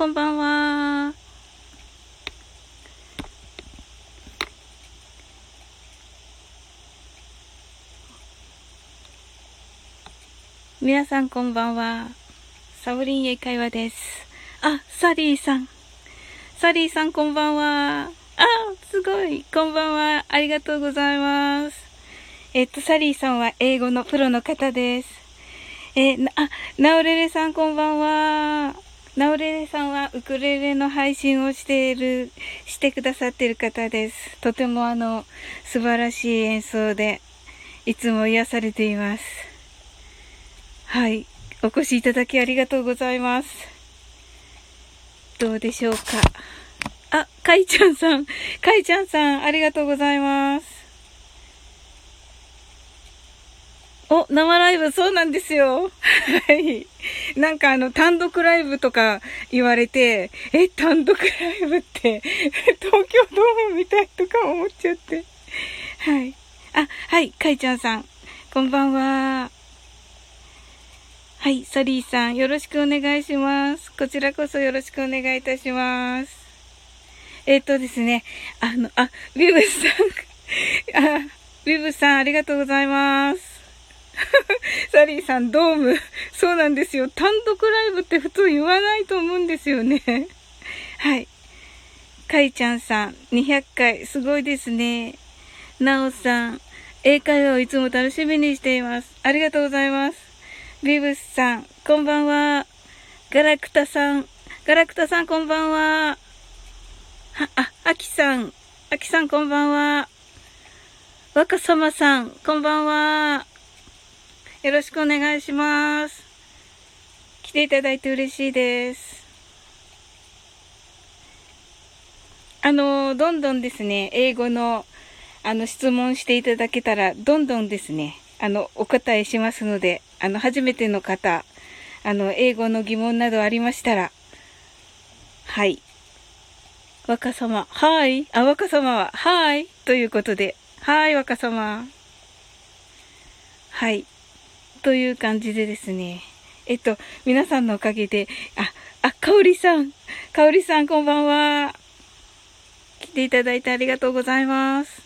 こんばんは。皆さんこんばんは。サオリン英会話です。あ、サリーさん。サリーさんこんばんは。あ、すごい。こんばんは。ありがとうございます。えっと、サリーさんは英語のプロの方です。えー、あ、ナオレレさんこんばんは。ナオレレさんはウクレレの配信をしている、してくださっている方です。とてもあの、素晴らしい演奏で、いつも癒されています。はい。お越しいただきありがとうございます。どうでしょうか。あ、かいちゃんさん。かいちゃんさん、ありがとうございます。お、生ライブ、そうなんですよ。はい。なんかあの、単独ライブとか言われて、え、単独ライブって、東京ドームみたいとか思っちゃって。はい。あ、はい、かいちゃんさん。こんばんは。はい、サリーさん、よろしくお願いします。こちらこそよろしくお願いいたします。えっ、ー、とですね、あの、あ、ビブスさん、あ、ビブスさん、ありがとうございます。サリーさん、ドーム。そうなんですよ。単独ライブって普通言わないと思うんですよね。はい。かいちゃんさん、200回、すごいですね。なおさん、英会話をいつも楽しみにしています。ありがとうございます。ビブスさん、こんばんは。ガラクタさん、ガラクタさん、こんばんは。は、あ、アキさん、アキさん、こんばんは。若様さん、こんばんは。よろしくお願いします。来ていただいて嬉しいです。あの、どんどんですね、英語の、あの、質問していただけたら、どんどんですね、あの、お答えしますので、あの、初めての方、あの、英語の疑問などありましたら、はい。若様、はい。あ、若様は、はい。ということで、はい、若様。はい。という感じでですね。えっと、皆さんのおかげで、あ、あ、かおりさん。かおりさん、こんばんは。来ていただいてありがとうございます。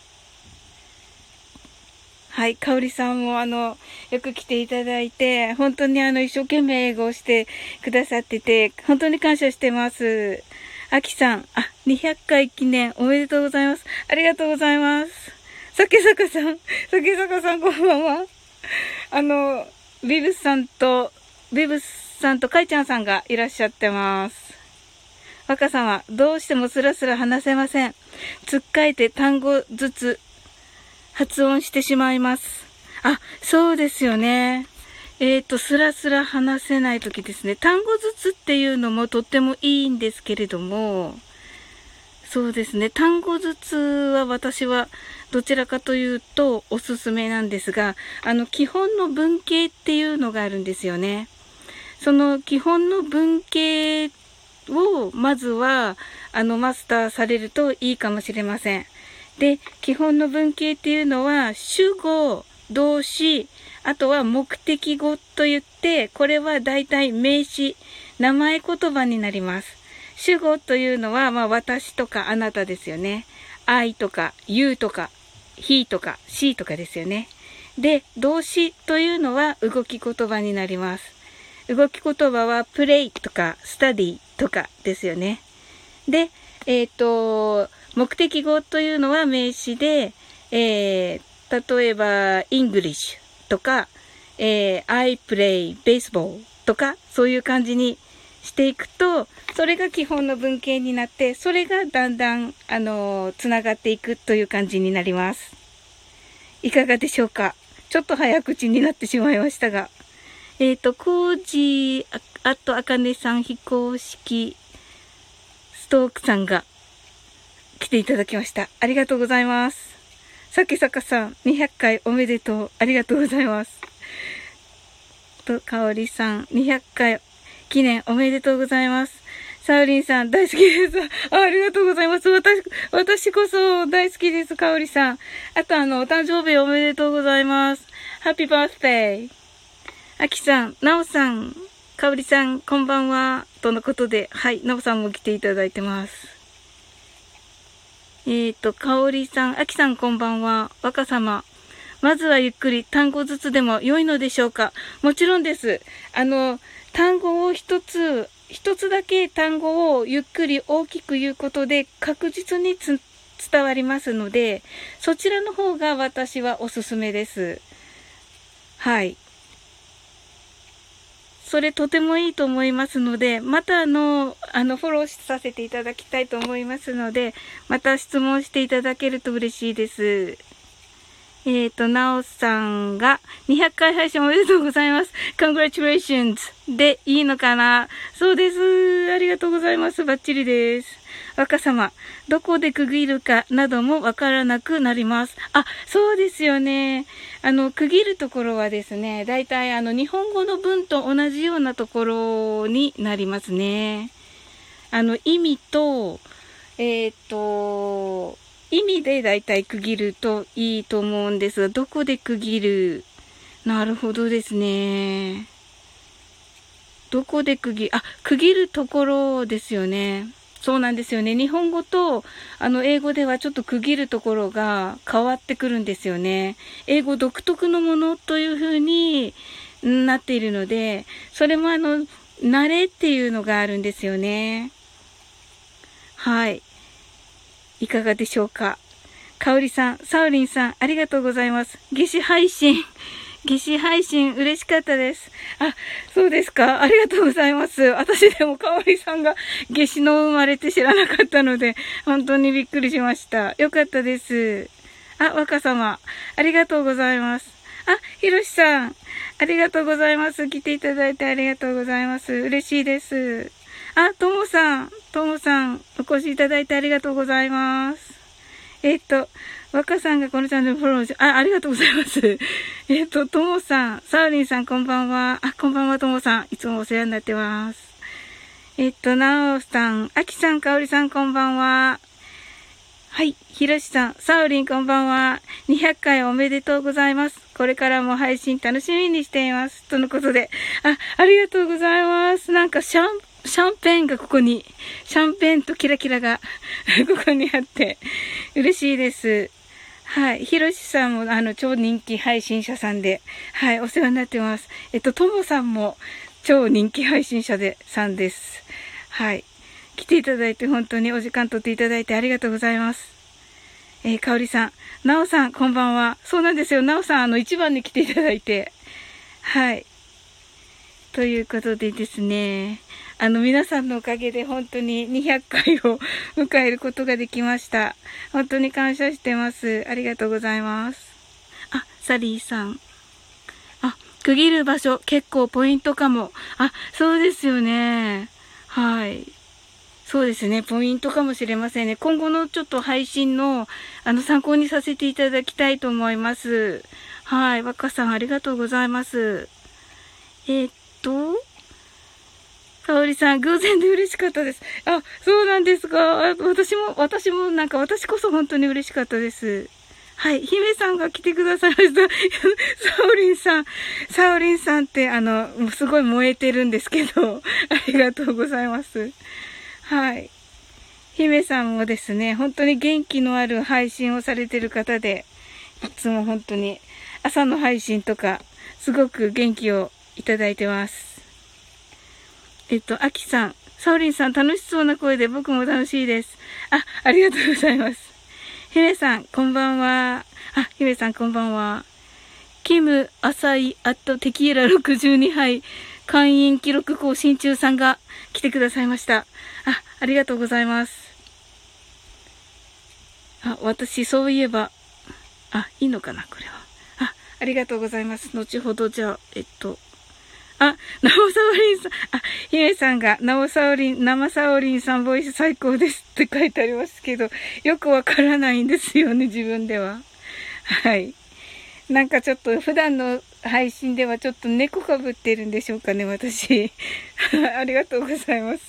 はい、かおりさんもあの、よく来ていただいて、本当にあの、一生懸命英語をしてくださってて、本当に感謝してます。あきさん、あ、200回記念おめでとうございます。ありがとうございます。さけさかさん、さけさかさんこんばんは。あの、ビブスさんと、ビブスさんとかいちゃんさんがいらっしゃってます。若さんは、どうしてもスラスラ話せません。つっかえて単語ずつ発音してしまいます。あ、そうですよね。えっ、ー、と、スラスラ話せないときですね。単語ずつっていうのもとってもいいんですけれども、そうですね。単語ずつは私はどちらかというとおすすめなんですが、あの、基本の文系っていうのがあるんですよね。その基本の文系をまずは、あの、マスターされるといいかもしれません。で、基本の文系っていうのは、主語、動詞、あとは目的語と言って、これは大体名詞、名前言葉になります。主語というのは、まあ私とかあなたですよね。I とか You とか He とか She とかですよね。で、動詞というのは動き言葉になります。動き言葉は play とか study とかですよね。で、えっ、ー、と、目的語というのは名詞で、えー、例えば、English とか、えー、I play baseball とか、そういう感じにしていくと、それが基本の文系になって、それがだんだん、あの、つながっていくという感じになります。いかがでしょうか？ちょっと早口になってしまいましたが。えっ、ー、と、コージー、あと、あかねさん、非公式、ストークさんが、来ていただきました。ありがとうございます。さきさかさん、200回おめでとう。ありがとうございます。と、かおりさん、200回記念おめでとうございます。サウリンさん、大好きです。あありがとうございます。私、私こそ大好きです、かおりさん。あと、あの、お誕生日おめでとうございます。ハッピーバースデー。あきさん、なおさん、かおりさん、こんばんは。とのことで、はい、なおさんも来ていただいてます。えっ、ー、と、かおりさん、あきさんこんばんは。若様。まずはゆっくり単語ずつでも良いのでしょうかもちろんです。あの、単語を一つ、一つだけ単語をゆっくり大きく言うことで確実に伝わりますので、そちらの方が私はおすすめです。はい。それとてもいいと思いますので、またあの、あの、フォローさせていただきたいと思いますので、また質問していただけると嬉しいです。えっ、ー、と、なおさんが200回配信おめでとうございます。congratulations でいいのかな？そうです。ありがとうございます。バッチリです。若様、どこで区切るかなどもわからなくなります。あ、そうですよね。あの、区切るところはですね、だいたいあの、日本語の文と同じようなところになりますね。あの、意味と、えっ、ー、と、意味でだいたい区切るといいと思うんですが、どこで区切る？なるほどですね。どこで区切、あ、区切るところですよね。そうなんですよね。日本語と、あの、英語ではちょっと区切るところが変わってくるんですよね。英語独特のものという風になっているので、それもあの、慣れっていうのがあるんですよね。はい。いかがでしょうか？かおりさん、サウリンさん、ありがとうございます。夏至配信。夏至配信嬉しかったです。あ、そうですか？ありがとうございます。私でもかおりさんが夏至の生まれて知らなかったので、本当にびっくりしました。よかったです。あ、若様、ありがとうございます。あ、ひろしさん、ありがとうございます。来ていただいてありがとうございます。嬉しいです。あ、ともさん、ともさん、お越しいただいてありがとうございます。えっ、と、若さんがこのチャンネルフォローし、あ、ありがとうございます。えっと、ともさん、サウリンさんこんばんは。あ、こんばんは、ともさん。いつもお世話になってます。えっと、なおさん、あきさん、かおりさんこんばんは。はい。ひろしさん、サウリンこんばんは。200回おめでとうございます。これからも配信楽しみにしています。とのことで。あ、ありがとうございます。なんかシャンプシャンペンがここに、シャンペンとキラキラが ここにあって、嬉しいです。はい。ひろしさんも、あの、超人気配信者さんで、はい、お世話になってます。えっと、ともさんも、超人気配信者で、さんです。はい。来ていただいて、本当にお時間取っていただいてありがとうございます。えー、かおりさん、なおさん、こんばんは。そうなんですよ。なおさん、あの、一番に来ていただいて、はい。ということでですね、あの、皆さんのおかげで本当に200回を迎えることができました。本当に感謝してます。ありがとうございます。あ、サリーさん。あ、区切る場所結構ポイントかも。あ、そうですよね。はい。そうですね。ポイントかもしれませんね。今後のちょっと配信の、あの、参考にさせていただきたいと思います。はい。若さん、ありがとうございます。えー、っと、かおりさん、偶然で嬉しかったです。あ、そうなんですか。私も、私もなんか私こそ本当に嬉しかったです。はい。姫さんが来てくださいました。サオリンさん。サオリンさんって、あの、すごい燃えてるんですけど、ありがとうございます。はい。姫さんもですね、本当に元気のある配信をされてる方で、いつも本当に朝の配信とか、すごく元気をいただいてます。えっと、アキさん、サオリンさん楽しそうな声で僕も楽しいです。あ、ありがとうございます。ヒメさん、こんばんは。あ、ヒメさん、こんばんは。キム、アサイ、あとテキーラ62杯、会員記録更新中さんが来てくださいました。あ、ありがとうございます。あ、私、そういえば、あ、いいのかな、これは。あ、ありがとうございます。後ほど、じゃあ、えっと、あ、生サオリンさん、あ、ひめさんが、生サオリン、生サオリンさんボイス最高ですって 書いてありますけど、よくわからないんですよね、自分では。はい。なんかちょっと普段の配信ではちょっと猫かぶってるんでしょうかね、私。ありがとうございます。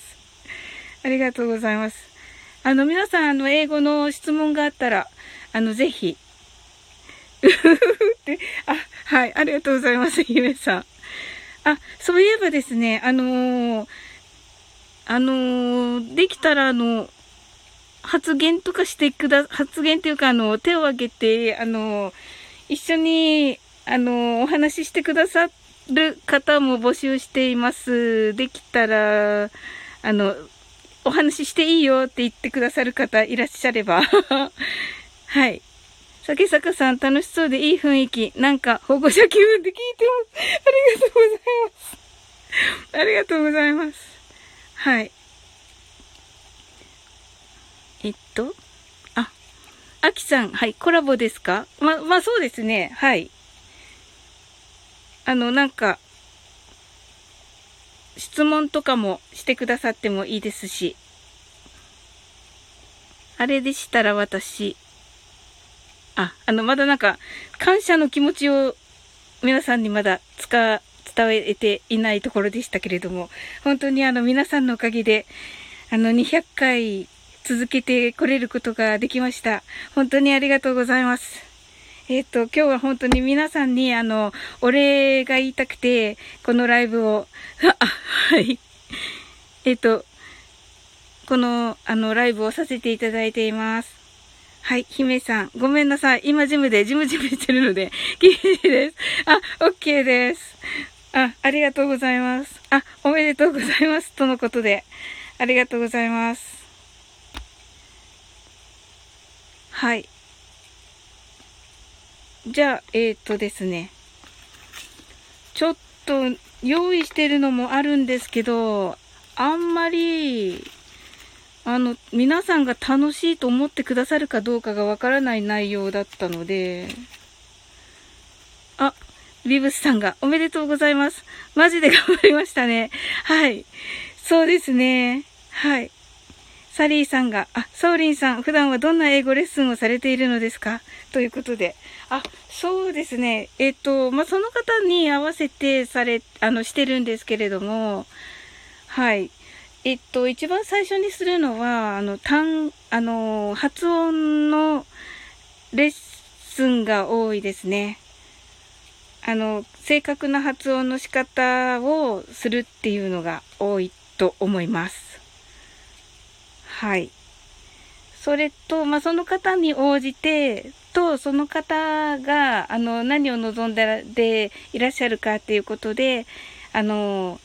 ありがとうございます。あの、皆さん、あの、英語の質問があったら、あの、ぜひ、うふふって、あ、はい、ありがとうございます、姫さん。あ、そういえばですね、あのー、あのー、できたらあの、発言とかしてくだ、発言っていうかあの、手を挙げて、あの、一緒に、あの、お話ししてくださる方も募集しています。できたら、あの、お話ししていいよって言ってくださる方いらっしゃれば。はい。酒坂さん楽しそうでいい雰囲気。なんか保護者気分で聞いてます。ありがとうございます。ありがとうございます。はい。えっと、あ、あきさん、はい、コラボですか？ま、まあそうですね。はい。あの、なんか、質問とかもしてくださってもいいですし、あれでしたら私、あ、あの、まだなんか、感謝の気持ちを皆さんにまだ伝えていないところでしたけれども、本当にあの、皆さんのおかげで、あの、200回続けてこれることができました。本当にありがとうございます。えっ、ー、と、今日は本当に皆さんに、あの、お礼が言いたくて、このライブを、あ、はい。えっ、ー、と、この、あの、ライブをさせていただいています。はい、姫さん。ごめんなさい。今ジムでジムジムしてるので、ギリです。あ、オッケーです。あ、ありがとうございます。あ、おめでとうございます。とのことで。ありがとうございます。はい。じゃあ、えっ、とですね。ちょっと用意してるのもあるんですけど、あんまり、あの、皆さんが楽しいと思ってくださるかどうかがわからない内容だったので、あ、ビブスさんがおめでとうございます。マジで頑張りましたね。はい。そうですね。はい。サリーさんが、あ、ソーリンさん、普段はどんな英語レッスンをされているのですか？ということで。あ、そうですね。えっ、と、まあ、その方に合わせてされ、あの、してるんですけれども、はい。えっと、一番最初にするのは、あの、単、あの、発音のレッスンが多いですね。あの、正確な発音の仕方をするっていうのが多いと思います。はい。それと、まあ、その方に応じて、と、その方が、あの、何を望んでいらっしゃるかっていうことで、あの、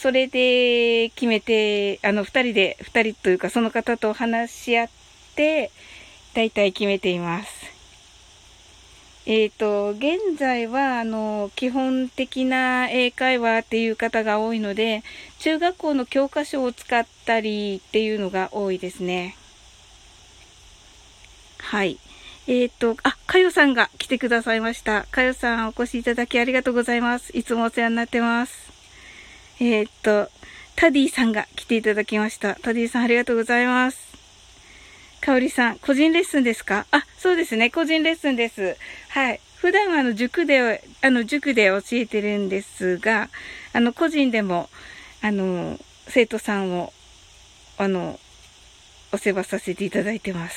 それで決めて、あの、二人で、二人というか、その方と話し合って、大体決めています。えっ、ー、と、現在は、あの、基本的な英会話っていう方が多いので、中学校の教科書を使ったりっていうのが多いですね。はい。えっ、ー、と、あ、かよさんが来てくださいました。かよさんお越しいただきありがとうございます。いつもお世話になってます。えっ、と、タディさんが来ていただきました。タディさんありがとうございます。かおりさん、個人レッスンですか？あ、そうですね。個人レッスンです。はい。普段はあの塾で、あの塾で教えてるんですが、あの個人でも、あの、生徒さんを、あの、お世話させていただいてます。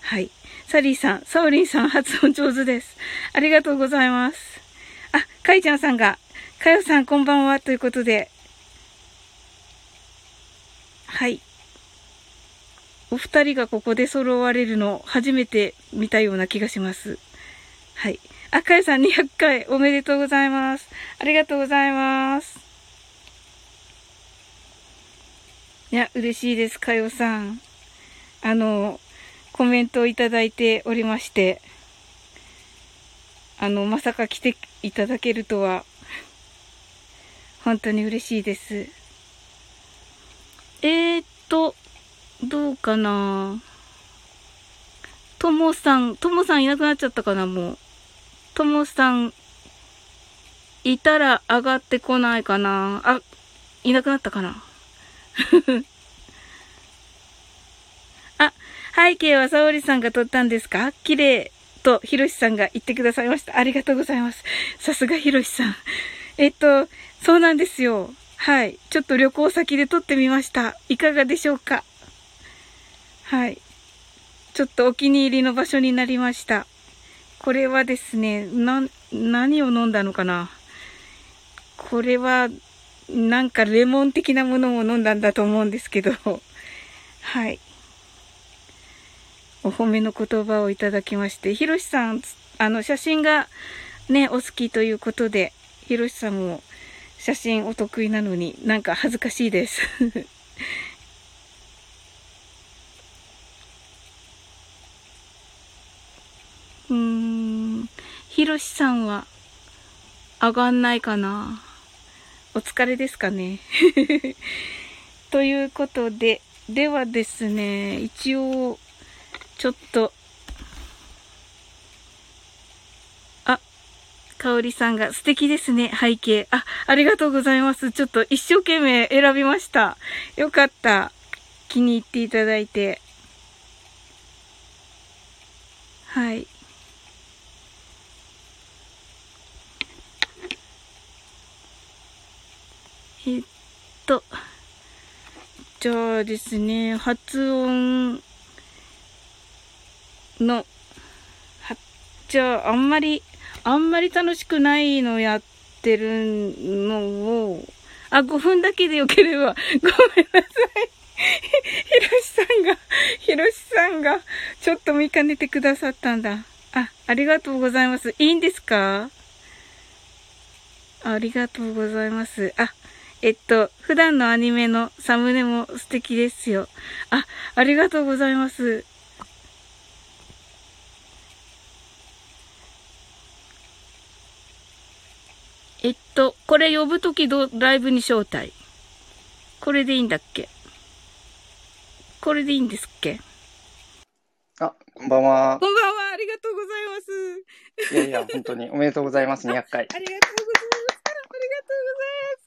はい。サリーさん、サオリンさん発音上手です。ありがとうございます。あ、カイちゃんさんが、かよさんこんばんはということで、はい。お二人がここで揃われるの初めて見たような気がします。はい。あ、かよさん200回おめでとうございます。ありがとうございます。いや、嬉しいです、かよさん。あの、コメントをいただいておりまして、あの、まさか来ていただけるとは、本当に嬉しいです。えー、っと、どうかなともさん、ともさんいなくなっちゃったかな、もう。ともさん、いたら上がってこないかな。あ、いなくなったかな。あ、背景は沙織さんが撮ったんですか？綺麗と、ひろしさんが言ってくださいました。ありがとうございます。さすがひろしさん。えっと、そうなんですよ。はい。ちょっと旅行先で撮ってみました。いかがでしょうか？はい。ちょっとお気に入りの場所になりました。これはですね、な、何を飲んだのかな？これは、なんかレモン的なものを飲んだんだと思うんですけど、はい。お褒めの言葉をいただきまして、ひろしさん、あの、写真がね、お好きということで、ひろしさんも写真お得意なのになんか恥ずかしいです。うーん、ひろしさんは上がんないかな。お疲れですかね。ということで、ではですね、一応、ちょっと、かおりさんが素敵ですね、背景。あ、ありがとうございます。ちょっと一生懸命選びました。よかった。気に入っていただいて。はい。えっと、じゃあですね、発音の、は、じゃあ、あんまり、あんまり楽しくないのやってるのを、あ、5分だけでよければ、ごめんなさい。ひろしさんが、ひろしさんが、ちょっと見かねてくださったんだ。あ、ありがとうございます。いいんですか？ありがとうございます。あ、えっと、普段のアニメのサムネも素敵ですよ。あ、ありがとうございます。えっと、これ呼ぶときど、ライブに招待。これでいいんだっけ？これでいいんですっけ？あ、こんばんは。こんばんは。ありがとうございます。いやいや、本当におめでとうございます。200回。ありがとうございます。ありがとうございま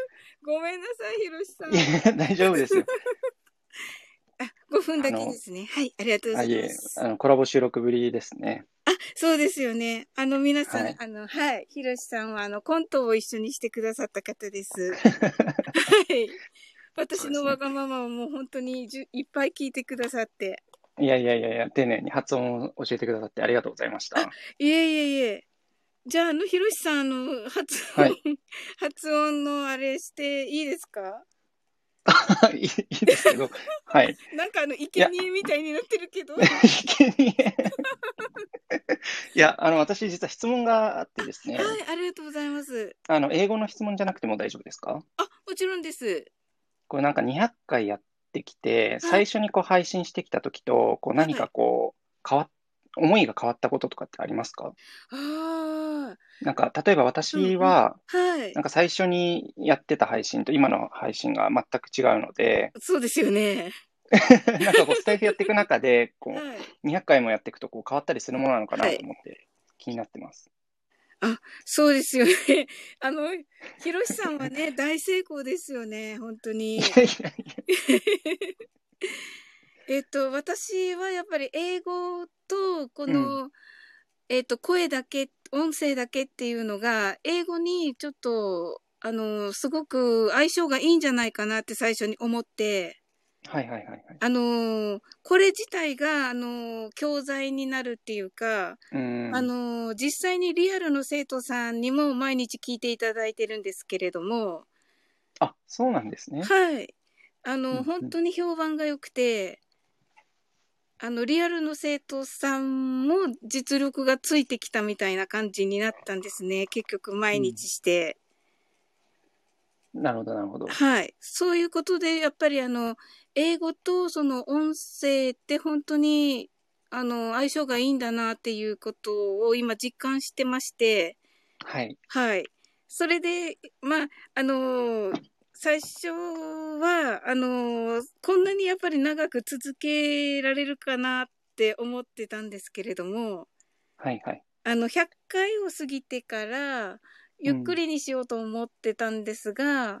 す。ごめんなさい、ひろしさん。いや、大丈夫ですよ。あ、5分だけですね。はい、ありがとうございます。あ、いえ、あの、コラボ収録ぶりですね。あ、そうですよね。あの、皆さん、はい、あの、はい。ひろしさんは、あの、コントを一緒にしてくださった方です。はい。私のわがままをもう本当にじゅいっぱい聞いてくださって。いやいやいやいや、丁寧に発音を教えてくださってありがとうございました。いえいえいえ。じゃあ、あの、ひろしさん、あの、発音、はい、発音のあれしていいですか？いいいですけど、はい。なんかあの、生贄みたいになってるけど。生贄 いや、あの、私実は質問があってですね。はい、ありがとうございます。あの、英語の質問じゃなくても大丈夫ですか？あ、もちろんです。これなんか200回やってきて、最初にこう配信してきた時と、こう何かこう、変わっ、思いが変わったこととかってありますか？ああ。なんか、例えば私は、はい。なんか最初にやってた配信と今の配信が全く違うので、そうですよね。なんかこう、スタイフやっていく中で、こう、はい、200回もやっていくとこう変わったりするものなのかなと思って気になってます。あ、そうですよね。あの、ひろしさんはね、大成功ですよね、本当に。えっと、私はやっぱり英語と、この、うん、えっと、声だけ、音声だけっていうのが、英語にちょっと、あの、すごく相性がいいんじゃないかなって最初に思って、はいはいはい、はい。あのこれ自体が、あの教材になるっていうか、うん、あの実際にリアルの生徒さんにも毎日聞いていただいてるんですけれども。あ、そうなんですね。はい。あの、うんうん、本当に評判が良くて、あの、リアルの生徒さんも実力がついてきたみたいな感じになったんですね。結局毎日して。うん、なるほど、なるほど。はい。そういうことで、やっぱりあの、英語とその音声って本当に、あの、相性がいいんだなっていうことを今実感してまして、はい。はい。それで、まあ、あの、最初は、あの、こんなにやっぱり長く続けられるかなって思ってたんですけれども、はいはい。あの、100回を過ぎてから、ゆっくりにしようと思ってたんですが、うん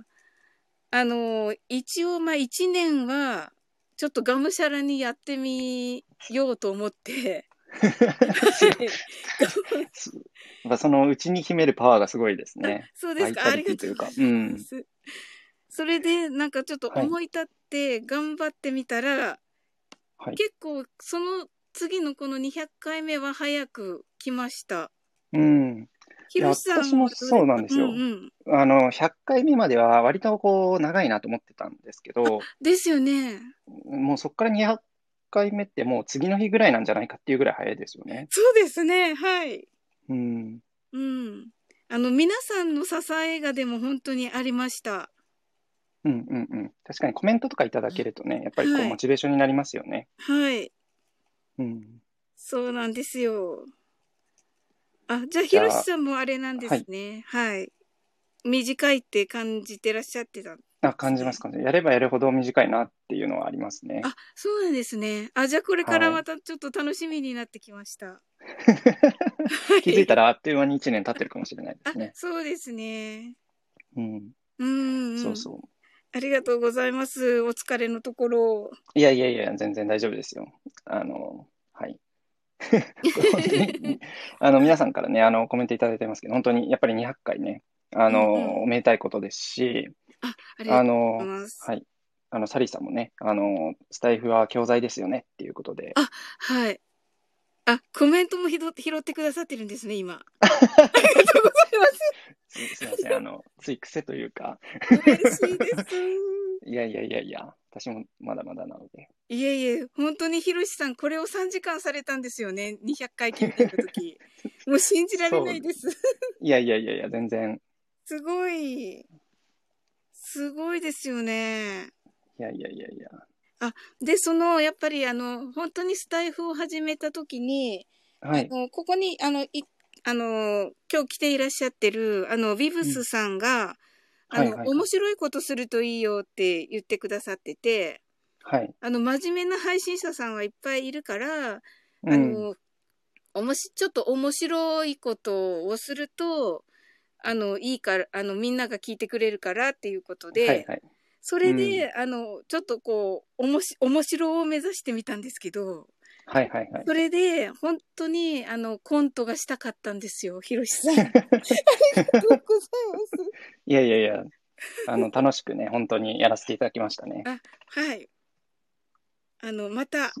あの、一応、まあ、一年は、ちょっとがむしゃらにやってみようと思って、はい、そのうちに秘めるパワーがすごいですね。そうですか、ありがとうございます。うん、それで、なんかちょっと思い立って頑張ってみたら、はい、結構その次のこの200回目は早く来ました。うん。ひろしさん私もそうなんですようんうん。あの、100回目までは割とこう、長いなと思ってたんですけど、ですよね。もうそこから200回目ってもう次の日ぐらいなんじゃないかっていうぐらい早いですよね。そうですね。はい。うん。うん。あの、皆さんの支えがでも本当にありました。うんうんうん。確かにコメントとかいただけるとね、やっぱりこう、はいモチベーションになりますよね。はい。うん。そうなんですよ。あ、じゃあ、ひじゃあろしさんもあれなんですね。はい。短いって感じてらっしゃってた。あ、感じます感じます。やればやるほど短いなっていうのはありますね。あ、そうなんですね。あ、じゃあこれからはいまたちょっと楽しみになってきました。気づいたらあっという間に1年経ってるかもしれないであすね、。そうですね。うん。うん、うん。そうそう。ありがとうございます。お疲れのところ。いやいやいや、全然大丈夫ですよ。あの、はい。あの、皆さんからね、あの、コメントいただいてますけど、本当にやっぱり200回ね、あの、うんうんおめでたいことですし、あ、ありがあとうございの、ます。はい。あの、サリーさんもね、あの、スタイフは教材ですよねっていうことで、あはい。あ、コメントも拾ってくださってるんですね、今。ありがとうございます。す、すいません、あの、つい癖というか、嬉しいです。いやいやいやいや、私もまだまだなので。いえいえ、本当にひろしさん、これを3時間されたんですよね。200回聞いてるとき。もう信じられないです。いやいやいやいや、全然、すごい。すごいですよね。いやいやいやいや。で、その、やっぱりあの、本当にスタイフを始めたときに、はい。あのここに、あの、い、あの、今日来ていらっしゃってる、あの、ビブスさんが、あの、はいはい面白いことするといいよって言ってくださってて、はい。あの、真面目な配信者さんはいっぱいいるから、うんあの、おもし、ちょっと面白いことをすると、あの、いいから、あの、みんなが聞いてくれるからっていうことで、はいはい。それで、あの、ちょっとこう、おもし、面白を目指してみたんですけど、はいはいはい。それで、本当に、あの、コントがしたかったんですよ、ひろしさん。ありがとうございます。いやいやいや、あの、楽しくね、本当にやらせていただきましたね。はい。あの、また、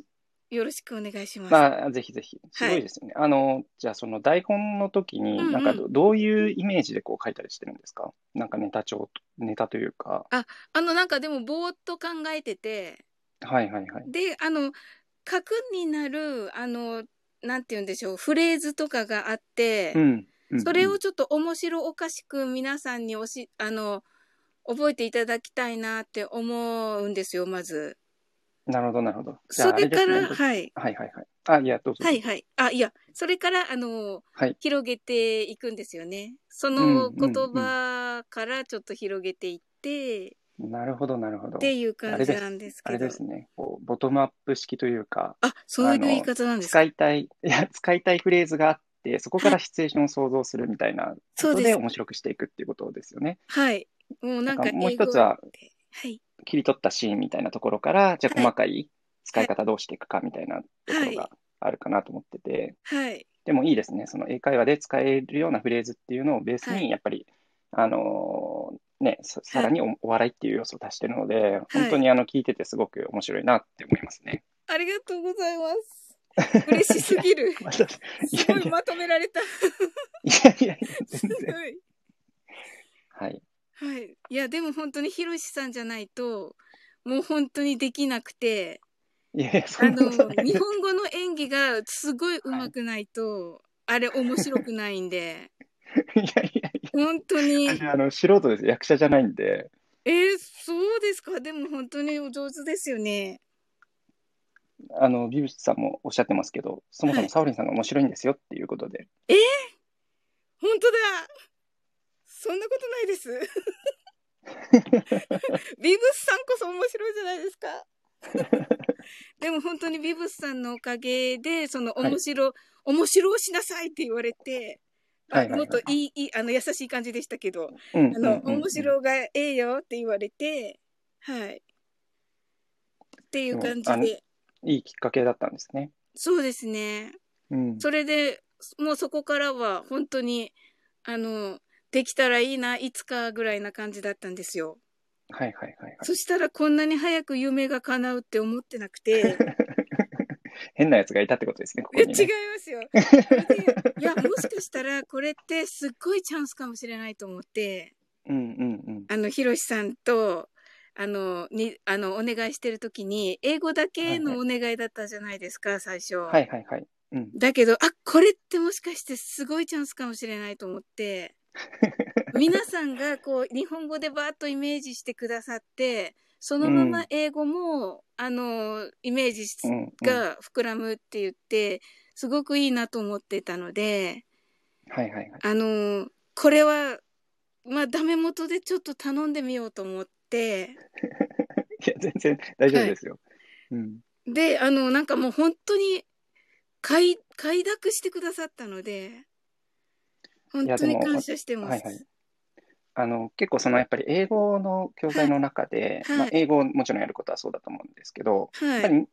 よろしくお願いします。まあ、ぜひぜひ。すごいですよね。あの、じゃあその台本の時に、うんうんなんかどどういうイメージでこう書いたりしてるんですか？なんかネタ帳、ネタというか。あの、なんかでも、ぼーっと考えてて、はいはいはい。で、あの、核になる、あの、なんて言うんでしょう、フレーズとかがあって、うん。うんそれをちょっと面白おかしく皆さんにおし、あの、覚えていただきたいなって思うんですよ、まず。なるほどなるほど。それから、はい。はいはいはい。あ、いや、どうぞ。はいはい。あ、いや、それから、あの、はい。広げていくんですよね。そうんのうんうん言葉からちょっと広げていって、なるほどなるほどっ。ていう感じなんですあけど。れですね。こうボトムアップ式というか、あ、そういう言い方なんですか？使いたい、いや、使いたいフレーズがあって、そこからシチュエーションを想像するみたいなことで面白くしていくっていうことですよね。はい。もうなんかもう一つはではい。切り取ったシーンみたいなところから、じゃあはい細かい使い方どうしていくかみたいなところがあるかなと思ってて、はい。でもいいですね。その英会話で使えるようなフレーズっていうのをベースはいに、やっぱり、あのーね、ささらにおお笑いっていう要素を足してるので、い本当にあの聞いててすごく面白いなって思いますね。ありがとうございます。嬉しすぎる。すごいまとめられた。いやいやいや、す全然。はい。はい。いや、でも本当にひろしさんじゃないと、もう本当にできなくて、いやいや、そあんなのことない、日本語の演技がすごい上手くないと、あれ面白くないんで、いやいやい本当に。あの素人です。役者じゃないんで、えーそうですか？でも本当にお上手ですよね。あの、ビブスさんもおっしゃってますけど、そもそはい。もサオリンさんが面白いんですよっていうことで、本当だそんなことないです。ビブスさんこそ面白いじゃないですか。でも本当にビブスさんのおかげで、そのはい面白、面白をしなさいって言われて、あはいはいはいもっといい、いい、あの、優しい感じでしたけど、うんあの、うん面白がええよって言われて、はい。っていう感じで、いいきっかけだったんですね。そうですね。うん。それで、もうそこからは本当に、あの、できたらいいな、いつかぐらいな感じだったんですよ。はいはいはいはい。そしたらこんなに早く夢が叶うって思ってなくて、変なやつがいたってことですね、ここえ、に、違いね。ますよ。でいや、もしかしたらこれってすっごいチャンスかもしれないと思って、うんうんうん。あの、ひろしさんと、あの、に、あの、お願いしてる時に、英語だけのお願いだったじゃないですか、最初。はいはいはい。うん。だけど、あ、これってもしかしてすごいチャンスかもしれないと思って、皆さんがこう、日本語でバーッとイメージしてくださって、そのまま英語も、あの、イメージが膨らむって言って、すごくいいなと思ってたので、はいはいはい。あの、これは、まあ、ダメ元でちょっと頼んでみようと思って、いや、全然大丈夫ですよ。うん。で、あの、なんかもう本当に、快、快諾してくださったので、本当に感謝してます。はいはい。あの、結構そのやっぱり英語の教材の中で、はいまあ、英語をもちろんやることはそうだと思うんですけど、やっぱはい。り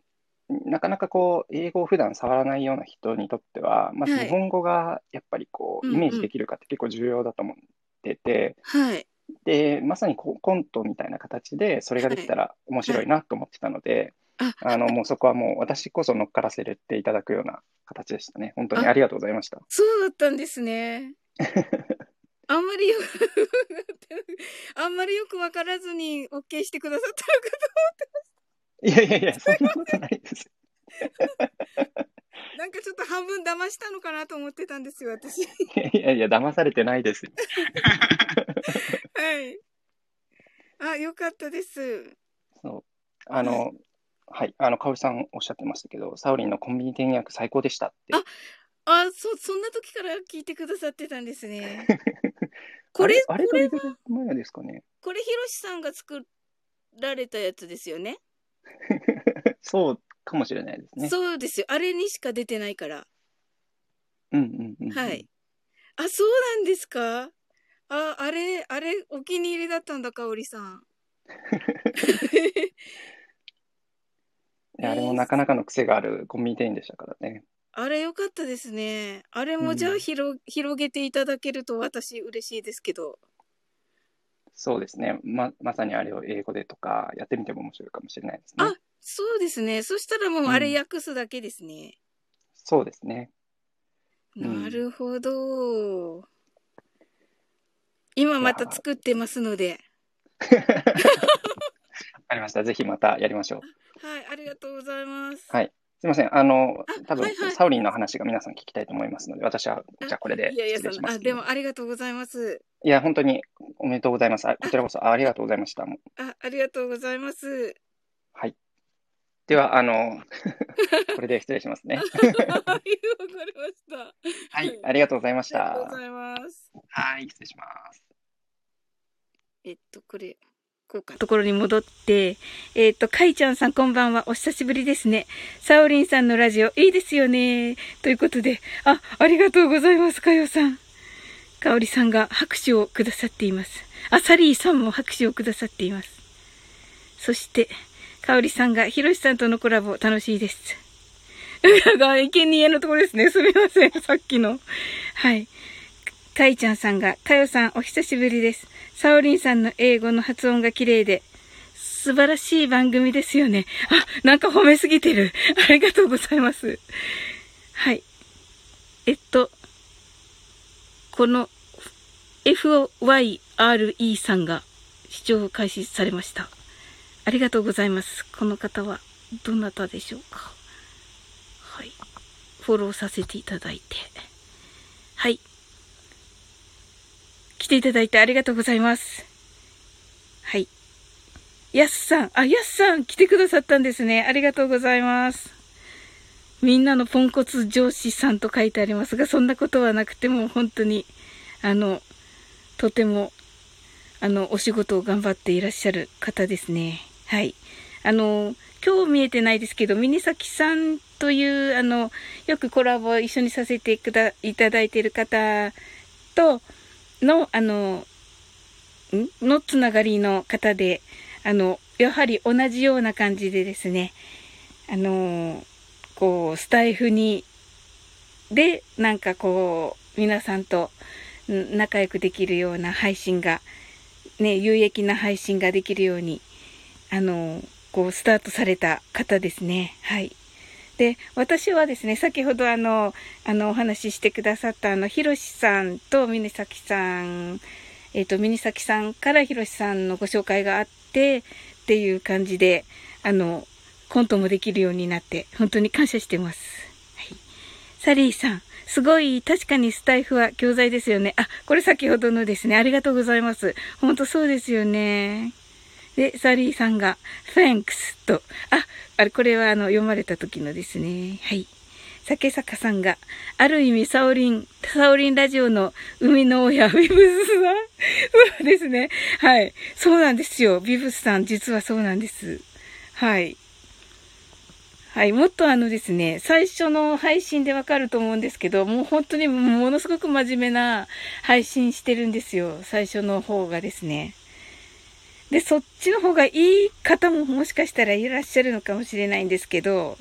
なかなかこう、英語を普段触らないような人にとっては、まずはい日本語がやっぱりこう、うんうんイメージできるかって結構重要だと思ってて、はい。で、まさにこうコントみたいな形で、それができたら面白いなと思ってたので、あ、あの、もうそこはもう私こそ乗っからせていただくような形でしたね。本当にありがとうございました。そうだったんですね。あんまりよ、あんまりよくわからずに OK してくださったのかいやいやいや、そんなことないです。と。なんかちょっと半分騙したのかなと思ってたんですよ、私。いやいやいや、騙されてないです。はい。あ、よかったです。そう。あの、はい、あの、かおりさんおっしゃってましたけど、サオリンのコンビニ店役最高でしたって。ああ、そ、そんな時から聞いてくださってたんですね。これ、あれ、あれ前ですかね。これ、ひろしさんが作られたやつですよね？そうかもしれないですね。そうですよ。あれにしか出てないから。うんうんうん。はい。。あ、そうなんですか？あ、あれ、あれ、お気に入りだったんだ、かおりさん。あれもなかなかの癖があるコンビニ店員でしたからね。あれよかったですね。あれもじゃあうん広、広げていただけると私嬉しいですけど。そうですね。ま、まさにあれを英語でとかやってみても面白いかもしれないですね。あそうですね。そしたらもうあれ訳すだけですね。そうですね。うんなるほど。今また作ってますので。わか りました。ぜひまたやりましょう。はい、ありがとうございます。はい。すいません。あのあ、多分、はいはいサオリンの話が皆さん聞きたいと思いますので、私は、じゃあこれでいやいや、失礼します、そのあ、でもありがとうございます。いや、本当におめでとうございます。あこちらこそあありがとうございました。あ、ありがとうございます。はい。では、あの、これで失礼しますね。はい、わかりました。はい。ありがとうございましたありがとうご。ざいます。はい。失礼します。えっと、これ、こうか。ところに戻って、えっと、かいちゃんさんこんばんは。お久しぶりですね。サオリンさんのラジオいいですよね。ということで、あ、ありがとうございます、かよさん。かおりさんが拍手をくださっています。あ、サリーさんも拍手をくださっています。そして、かおりさんが、ひろしさんとのコラボ楽しいです。が、いけにえのところですね。すみません。さっきの。はい。かいちゃんさんが、かよさんお久しぶりです。サオリンさんの英語の発音が綺麗で、素晴らしい番組ですよね。あ、なんか褒めすぎてる。ありがとうございます。はい。えっと、この FYRE さんが視聴開始されました。ありがとうございます。この方はどなたでしょうかはい。フォローさせていただいて。はい。来ていただいてありがとうございます。はい。やすさん、あ、やすさん来てくださったんですね。ありがとうございます。みんなのポンコツ上司さんと書いてありますが、そんなことはなくても本当に、あの、とても、あの、お仕事を頑張っていらっしゃる方ですね。はい。あの、今日見えてないですけど、ミニサキさんという、あの、よくコラボ一緒にさせてくだいただいている方との、あの、のつながりの方で、あの、やはり同じような感じでですね、あの、こう、スタイフに、で、なんかこう、皆さんと仲良くできるような配信が、ね、有益な配信ができるように、あの、こう、スタートされた方ですね。はい。で、私はですね、先ほどあの、あの、お話ししてくださったあの、ひろしさんとミニサキさん、えっ、ー、と、ミニサキさんからひろしさんのご紹介があって、っていう感じで、あの、コントもできるようになって、本当に感謝してます。はい。サリーさん、すごい、確かにスタイフは教材ですよね。あ、これ先ほどのですね。ありがとうございます。本当そうですよね。で、サリーさんが、thanks と、あ、あれ、これはあの、読まれた時のですね。はい。酒坂さんが、ある意味、サオリン、サオリンラジオの生みの親、ビブスさんそ うですね。はい。そうなんですよ。ビブスさん、実はそうなんです。はい。はい。もっとあのですね、最初の配信でわかると思うんですけど、もう本当にものすごく真面目な配信してるんですよ。最初の方がですね。で、そっちの方がいい方ももしかしたらいらっしゃるのかもしれないんですけど、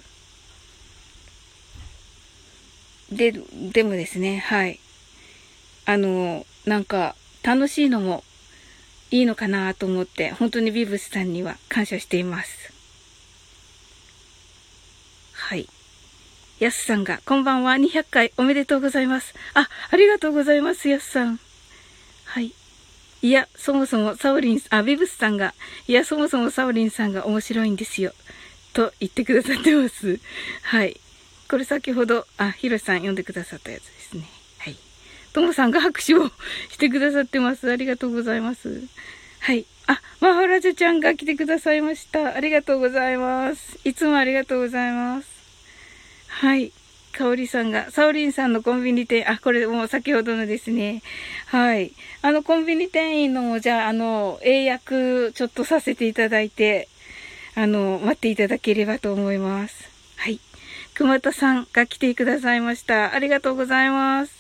で、でもですね、はい。あの、なんか、楽しいのもいいのかなと思って、本当にビブスさんには感謝しています。はい。やすさんが、こんばんは、200回おめでとうございます。あ、ありがとうございます、やすさん。い。や、そもそもサオリン、あ、ビブスさんが、いや、そもそもサオリンさんが面白いんですよ。と言ってくださってます。はい。これ先ほど、あ、ヒロシさん読んでくださったやつですね。はい。ともさんが拍手をしてくださってます。ありがとうございます。はい。あ、マハラジャちゃんが来てくださいました。ありがとうございます。いつもありがとうございます。はい。かおりさんが、サオリンさんのコンビニ店、あ、これもう先ほどのですね。はい。あの、コンビニ店員の、じゃあ、あの、英訳、ちょっとさせていただいて、あの、待っていただければと思います。はい。熊田さんが来てくださいました。ありがとうございます。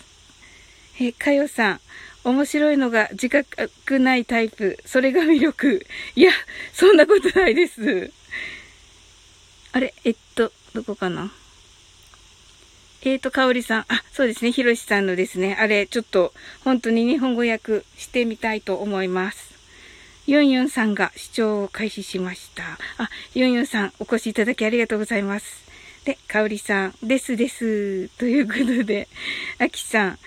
え、かよさん。面白いのが自覚ないタイプ。それが魅力。いや、そんなことないです。あれ、えっと、どこかな？えーと、かおりさん。あ、そうですね。ひろしさんのですね。あれ、ちょっと、本当に日本語訳してみたいと思います。ユンユンさんが視聴を開始しました。あ、ユンユンさん、お越しいただきありがとうございます。で、かおりさん、ですです。ということで、あきさん、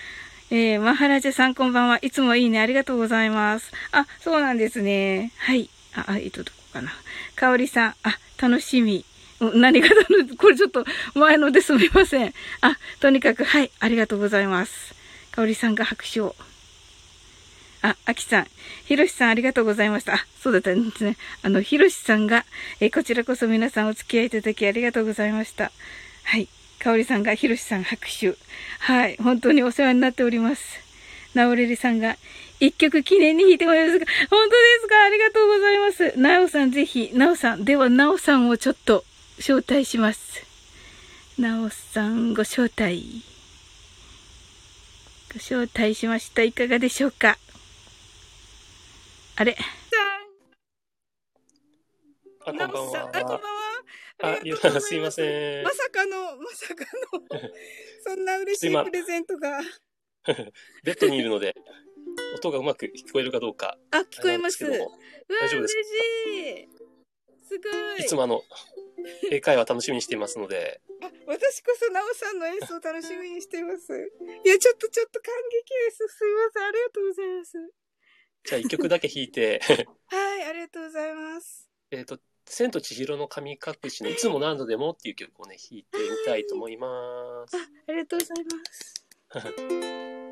えー、マハラジャさんこんばんは。いつもいいね。ありがとうございます。あ、そうなんですね。はい。あ、えっと、どこかな。かおりさん、あ、楽しみ。何がの、これちょっと前のですみません。あ、とにかく、はい、ありがとうございます。かおりさんが拍手を。あ、あきさん、ひろしさんありがとうございました。あ、そうだったんですね。あの、ひろしさんが、えこちらこそ皆さんお付き合いいただきありがとうございました。はい。かおりさんが、ひろしさん拍手。はい。本当にお世話になっております。なおれりさんが、一曲記念に弾いてもらえますか本当ですか？ありがとうございます。なおさんぜひ、なおさん、ではなおさんをちょっと招待します。なおさん、ご招待。ご招待しました。いかがでしょうか？あれ？あ、こんばんは。あ、こんばんは。あ、いや、すいません。まさかの、まさかの、そんな嬉しいプレゼントが。ベッドにいるので、音がうまく聞こえるかどうか。あ、聞こえます。大丈夫です。嬉しい。すごい。いつもあの、英会話楽しみにしていますので。あ、私こそ、なおさんの演奏楽しみにしています。いや、ちょっとちょっと感激です。すいません。ありがとうございます。じゃあ、一曲だけ弾いて はい、ありがとうございます。えっと、千と千尋の神隠しのいつも何度でもっていう曲をね、弾いてみたいと思います。あ、ありがとうございます。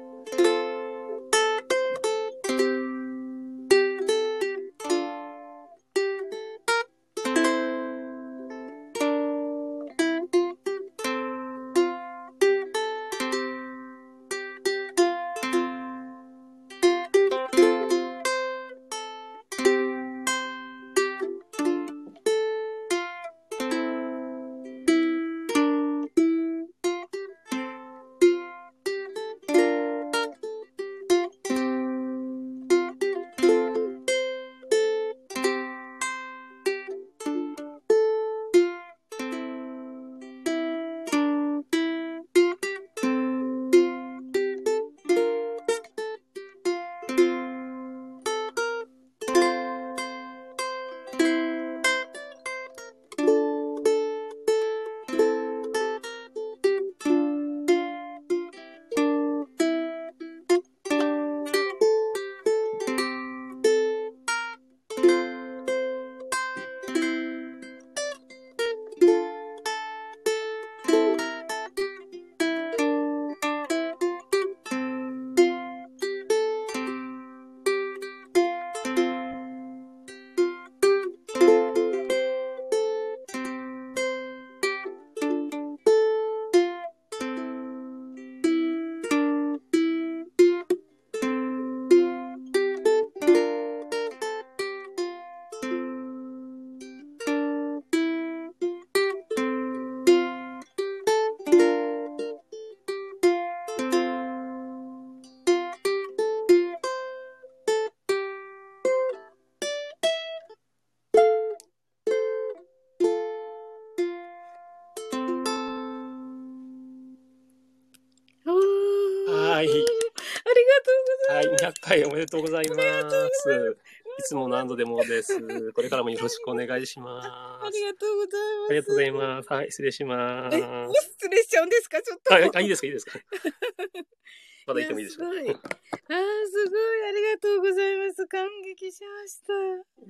はい、200回おめでとうございます。いつも何度でもです。これからもよろしくお願いします。ありがとうございます。ありがとうございます。はい、失礼します。失礼しちゃうんですか？ちょっと。あ、あいいですか、いいですか？まだ言ってもいいですか？やすごい。あー、すごい。ありがとうございます。感激しました。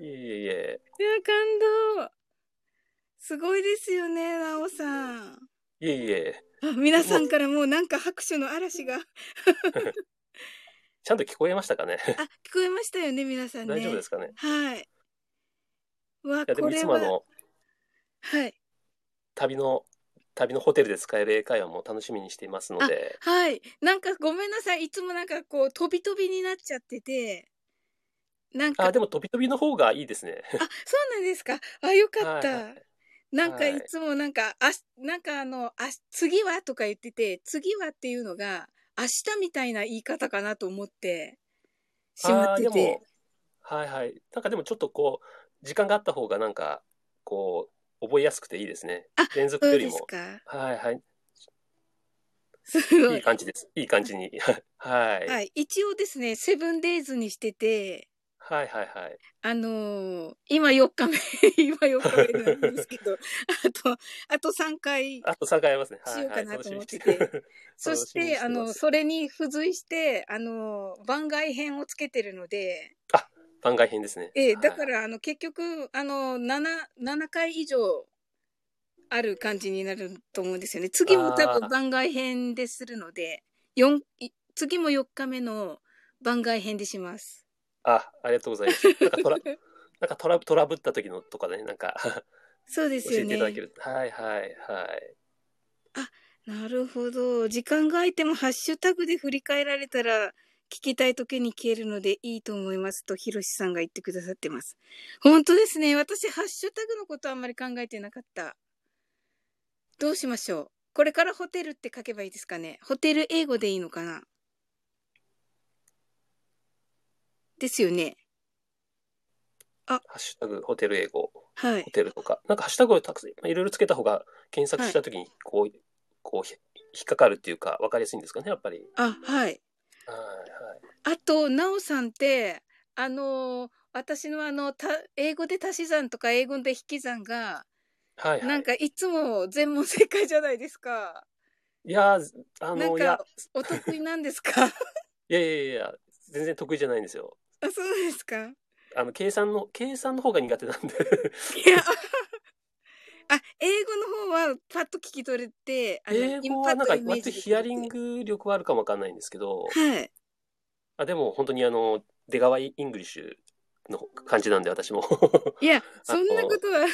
いいえいえいえ。や、感動。すごいですよね、なおさん。いえいえ。あ皆さんからもうなんか拍手の嵐が。ちゃんと聞こえましたかね？あ、聞こえましたよね、皆さんね。大丈夫ですかね？はい。わ、これは。つもあの、はい。旅の、旅のホテルで使える英会話も楽しみにしていますので。はい。なんかごめんなさい。いつもなんかこう、飛び飛びになっちゃってて。なんか、あ、でも飛び飛びの方がいいですね。あ、そうなんですか？あ、よかった。はいはいなんかはいいつもなんか、あし、なんかあの、あ、次は？とか言ってて、次は？っていうのが、明日みたいな言い方かなと思ってしまってて。はいはい。なんかでもちょっとこう、時間があった方がなんか、こう、覚えやすくていいですねあ。連続よりも。か。はいはい。すごいいい。感じです。いい感じに。はい。はい。一応ですね、セブンデイズにしてて、はいはいはい。あのー今4日目、今4日目なんですけど、あと、あと3回、あと3回ありますね。はいはい。しようかなと思ってて楽しみにして そして、あの、それに付随して、あの、番外編をつけてるので、番外編ですね。ええ、だはいから、あの、結局、あの、7、7回以上ある感じになると思うんですよね。次も多あー分番外編でするので、四い次も4日目の番外編でします。あ、ありがとうございます。なんかトラ、なんかトラトラブった時のとかね、なんかそうですよ教えていただけね。る。はいはいはい。なるほど。時間が空いてもハッシュタグで振り返られたら、聞きたい時に消えるのでいいと思いますと、ひろしさんが言ってくださってます。本当ですね。私、ハッシュタグのことあんまり考えてなかった。どうしましょう。これからホテルって書けばいいですかね。ホテル英語でいいのかなですよね。ハッシュタグ、ホテル英語、はいホ。テルとか。なんかハッシュタグをたくさん、いろいろつけた方が、検索した時に、こう、こう、ひ引っかかるっていうか、わかりやすいんですかね、やっぱり。あ、はい。はいはい。あと、なおさんって、あの、私のあの、た英語で足し算とか英語で引き算が、はいはい。なんかいつも全問正解じゃないですか。いやー、あの、なんか、お得意なんですか？あ、いやいやいや、全然得意じゃないんですよ。そうですかあの、計算の、計算の方が苦手なんで。いや、あ、英語の方はパッと聞き取れて、あの英語はなんか、割とヒアリング力はあるかもわかんないんですけど、はい。あでも本当にあの、出川イングリッシュの感じなんで、私も。いや、そんなことは。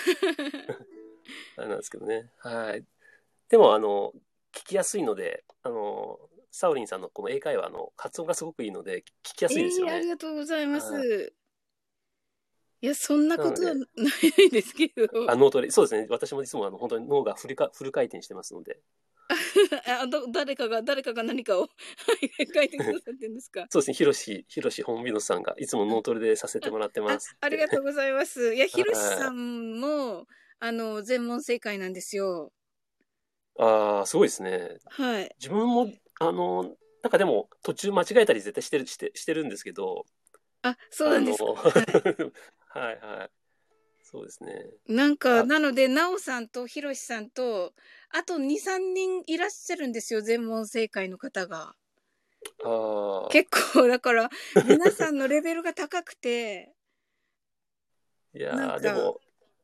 あれなんですけどね。はい。でも、あの、聞きやすいので、あの、サウリンさんのこの英会話の発音がすごくいいので、聞きやすいですよええありね。がとうございます。、はいや、そんなことはないですけど。あ、脳トレ、そうですね。私もいつもあの、本当に脳がフルか フル回転してますので。あど誰かが、誰かが何かをは い書いてくださってるんですか？そうですね。ヒロシ、ヒロシ本美野さんがいつも脳トレでさせてもらってあます。ありがとうございます。いや、ひろしはいさんも、あの、全問正解なんですよ。ああ、すごいですね。はい。自分も、あの、なんかでも、途中間違えたり絶対してる、して、してるんですけど、あ、そうなんですか。あの はいはい。そうですね。なんか、あなので、なおさんとひろしさんと、あと2、3人いらっしゃるんですよ、全問正解の方が。ああ、結構、だから、皆さんのレベルが高くて、いやでも、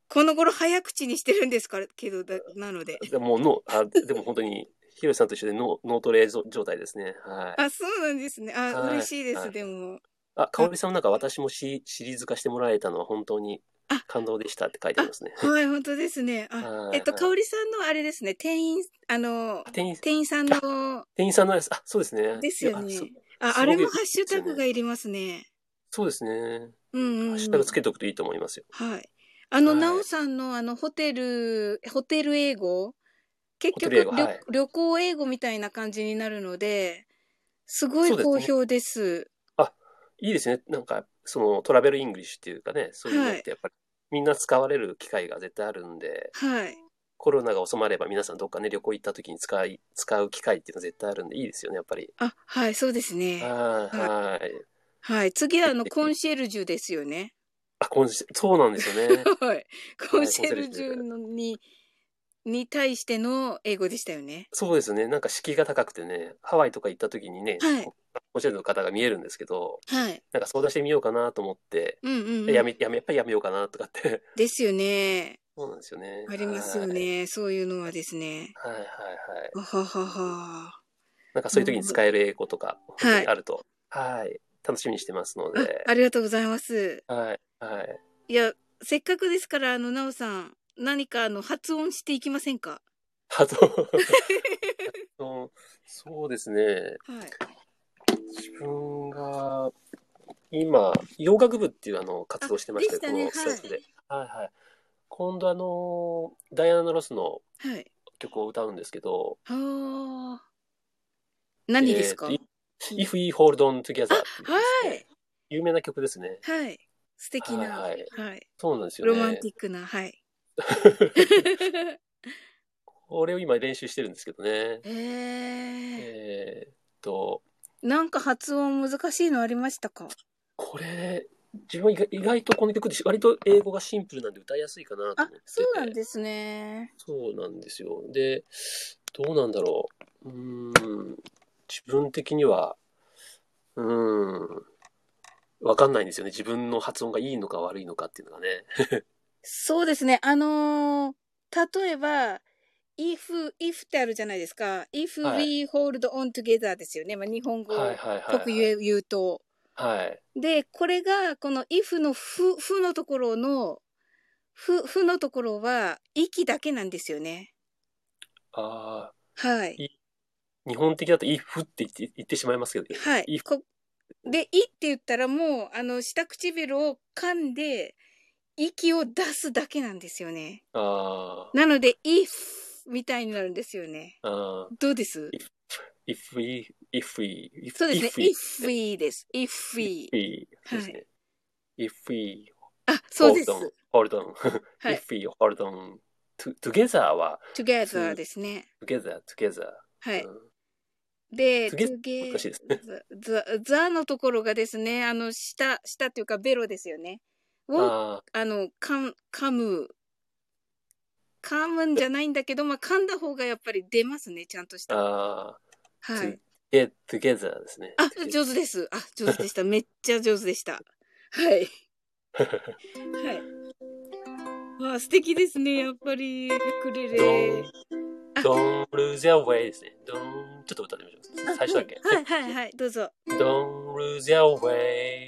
この頃早口にしてるんですから、けど、だなので。でも脳、あ、でも本当に、ヒロシさんと一緒で脳、脳トレ状状態ですね。はい。あ、そうなんですね。あ、はい嬉しいです、はいでも。あ、かおりさんもなんか私もシシリーズ化してもらえたのは本当にあ感動でしたって書いてますね。はい、本当ですね。あ、はいえっと、はいかおりさんのあれですね、店員、あの、店員、店員さんの、店員さんのあ、そうですね。ですよねあ、あれもハッシュタグがいりますね。そそうですね。うんうん、うん。ハッシュタグつけておくといいと思いますよ。はい。あの、はいなおさんのあの、ホテル、ホテル英語結局、旅はい旅行英語みたいな感じになるので、すごいそうですね好評です。いいですね。なんか、そのトラベルイングリッシュっていうかね、そういうのはいってやっぱりみんな使われる機会が絶対あるんで、はい。コロナが収まれば皆さんどっかね、旅行行った時に使い、使う機会っていうのは絶対あるんでいいですよね、やっぱり。あ、はい、そうですね。はい、はい。はい。次は、あの、コンシェルジュですよね。あ、今週、そうなんですよね。はい。コンシェルジュのに、に対しての英語でしたよね。そうですね。なんか敷居が高くてね、ハワイとか行った時にね、はいコンシェルジュの方が見えるんですけど、はい。なんか相談してみようかなと思って、うんうん、うん。やめ、やめ、やっぱりやめようかなとかって。ですよね。そうなんですよね。ありますよね。そういうのはですね。はい。はいはいはははは。なんかそういう時に使える英語とか、はいあると、はい。楽しみにしてますのあで、ありがとうございます。はい。はい。いや、せっかくですから、あの、なおさん、何かあの、発音していきませんか？あと、そうですね。はい。自分が、今、洋楽部っていうあの活動してまして、あでこの施設で。はいはい。今度あの、ダイアナ・ロスのはい。曲を歌うんですけど、はあ。何ですか、えー If We Hold On Together ねはい。有名な曲ですね。はい。素敵な、ははいい、はい。そうなんですよね。ロマンティックな、はい。これを今練習してるんですけどね。えー、えーっと、なんか発音難しいのありましたか？これ、自分は意外とこの曲で割と英語がシンプルなんで歌いやすいかなとあ思ってて。、そうなんですね。そうなんですよ。で、どうなんだろう。うーん、自分的には、うーん、わかんないんですよね。自分の発音がいいのか悪いのかっていうのがね。そうですね。あのー例えば、if, if ってあるじゃないですか。if はい we hold on together ですよね。まあ、日本語はいはいはい、言うと。はい。で、これが、この if のふ、ふのところの、ふ、ふのところは、息だけなんですよね。あはい。あ、日本的だと if って言って言ってしまいますけど、はい。if こで、いって言ったらもう、あの、下唇を噛んで、息を出すだけなんですよね。あなので、if みたいになるんですよね。どうです if we, if we, if, そうですね。if we, if we です。if we if。we ですね。if we あ、そうです。on, hold on, はい if we hold on to, together は together ですね。together, together. はい。うんで、together 難しいですね。ザ、ザのところがですね、あの、下、下っていうかベロですよね。を、ああの、かん、噛む。噛むんじゃないんだけど、まあ、噛んだ方がやっぱり出ますね、ちゃんとしあ、た。ああ、はい。get together ですね。あ、上手です。あ、上手でした。めっちゃ上手でした。はい。はい。わあ、素敵ですね、やっぱり。ウクレレ don't, don't lose your way ですね。don't ちょっと歌ってみましょう。最初だけ。はいはいはい、どうぞ。Don't lose your way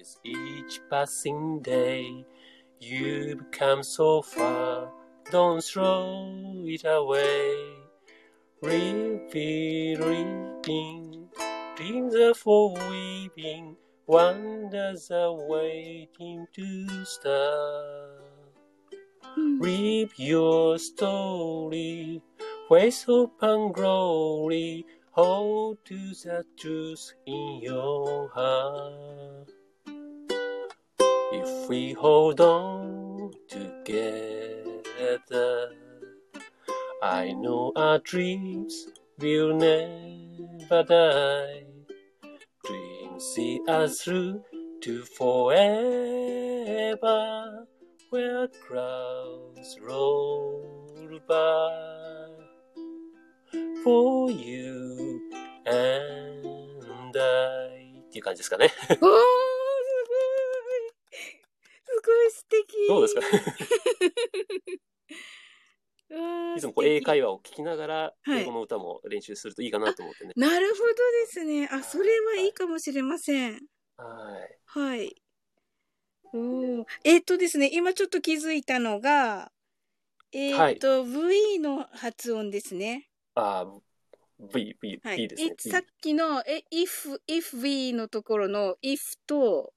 with each passing day. You become so far. Don't throw it away. Reaping, reaping, dreams are for weeping. Wonders are waiting to start. Hmm. Reap your story, face hope and glory, hold to the truth in your heart If we hold on together, I know our dreams will never die. Dreams see us through to forever where clouds roll by for you and I っていう感じですかね。 ごい。素敵。どうですか？いつもこう英会話を聞きながら、はい英語の歌も練習するといいかなと思ってね。なるほどですね。あ、それはいいかもしれません。はい。はい。おーえっとですね、今ちょっと気づいたのが、えっと、V の発音ですね。あー V、V、はい。V ですねい。さっきの、え、if, if we のところの if と、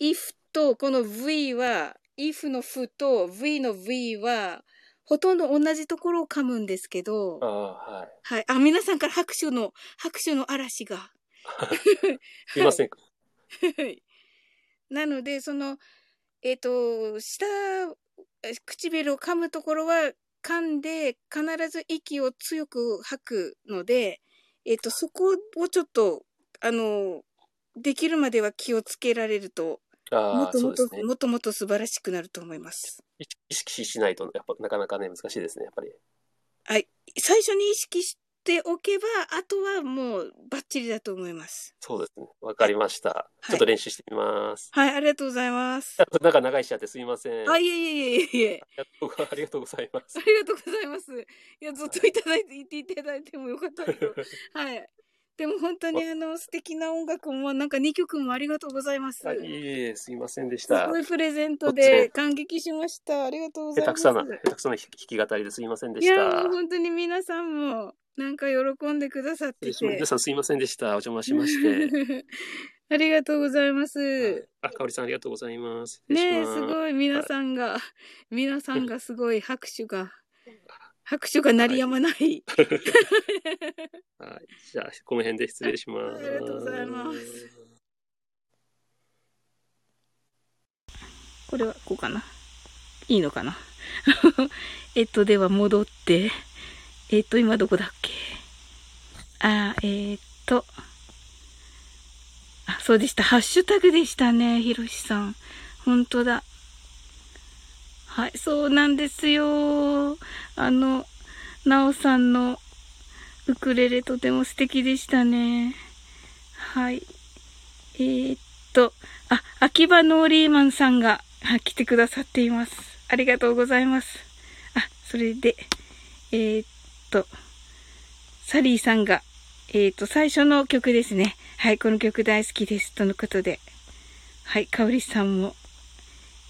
if と、この V は、if の f と V の V は、ほとんど同じところを噛むんですけどあ、ーはい。はい。あ、皆さんから拍手の、拍手の嵐が。す いません。はいなので、その、えっ、と、下、え唇を噛むところは噛んで、必ず息を強く吐くので、えっ、と、そこをちょっと、あの、できるまでは気をつけられると、もっともっと、ね。もっともっと素晴らしくなると思います。意識しないと、やっぱなかなかね、難しいですね、やっぱり。はい。最初に意識しておけば、あとはもうバッチリだと思います。そうですね。わかりました。いちょっと練習してみます。はい、ありがとうございます。なんか長いしちゃってすみません。あ、いえいえいえいえいえ。ありがとうありがとうございますあ。りがとうございます。いや、ずっといただいて、言っていただいてもよかったけど。はい。でも本当にあの、素敵な音楽も、なんか2曲もありがとうございます。あいえいえ、すみませんでしすたご。いプレゼントでで感激しました。ありがとうございます。下手くそな、下手くそな弾き語りですみませんでしいや、たもう。本当に皆さんも、なんか喜んでくださってて皆。さんすみませんでした。お邪魔しまして。ありがとうございます。あ、かおりさんありがとうございます。ねすごい、皆さんが、皆さんがすごい拍手が、拍手が鳴りやまない。はい。じゃあ、この辺で失礼します。ありがとうございますこれはこうかな？いいのかな？えっと、では戻って、えっと、今どこだっけ？あー、えっと、あ、そうでした。ハッシュタグでしたね、ひろしさん。本当だ。はい、そうなんですよ。あの、なおさんのウクレレとても素敵でしたね。はい。えー、っと、あ、秋葉ノーリーマンさんが、来てくださっています。ありがとうございます。あ、それで、えー、っと、サリーさんが、えー、っと、最初の曲ですね。はい、この曲大好きです。とのことで。はい、かおりさんも、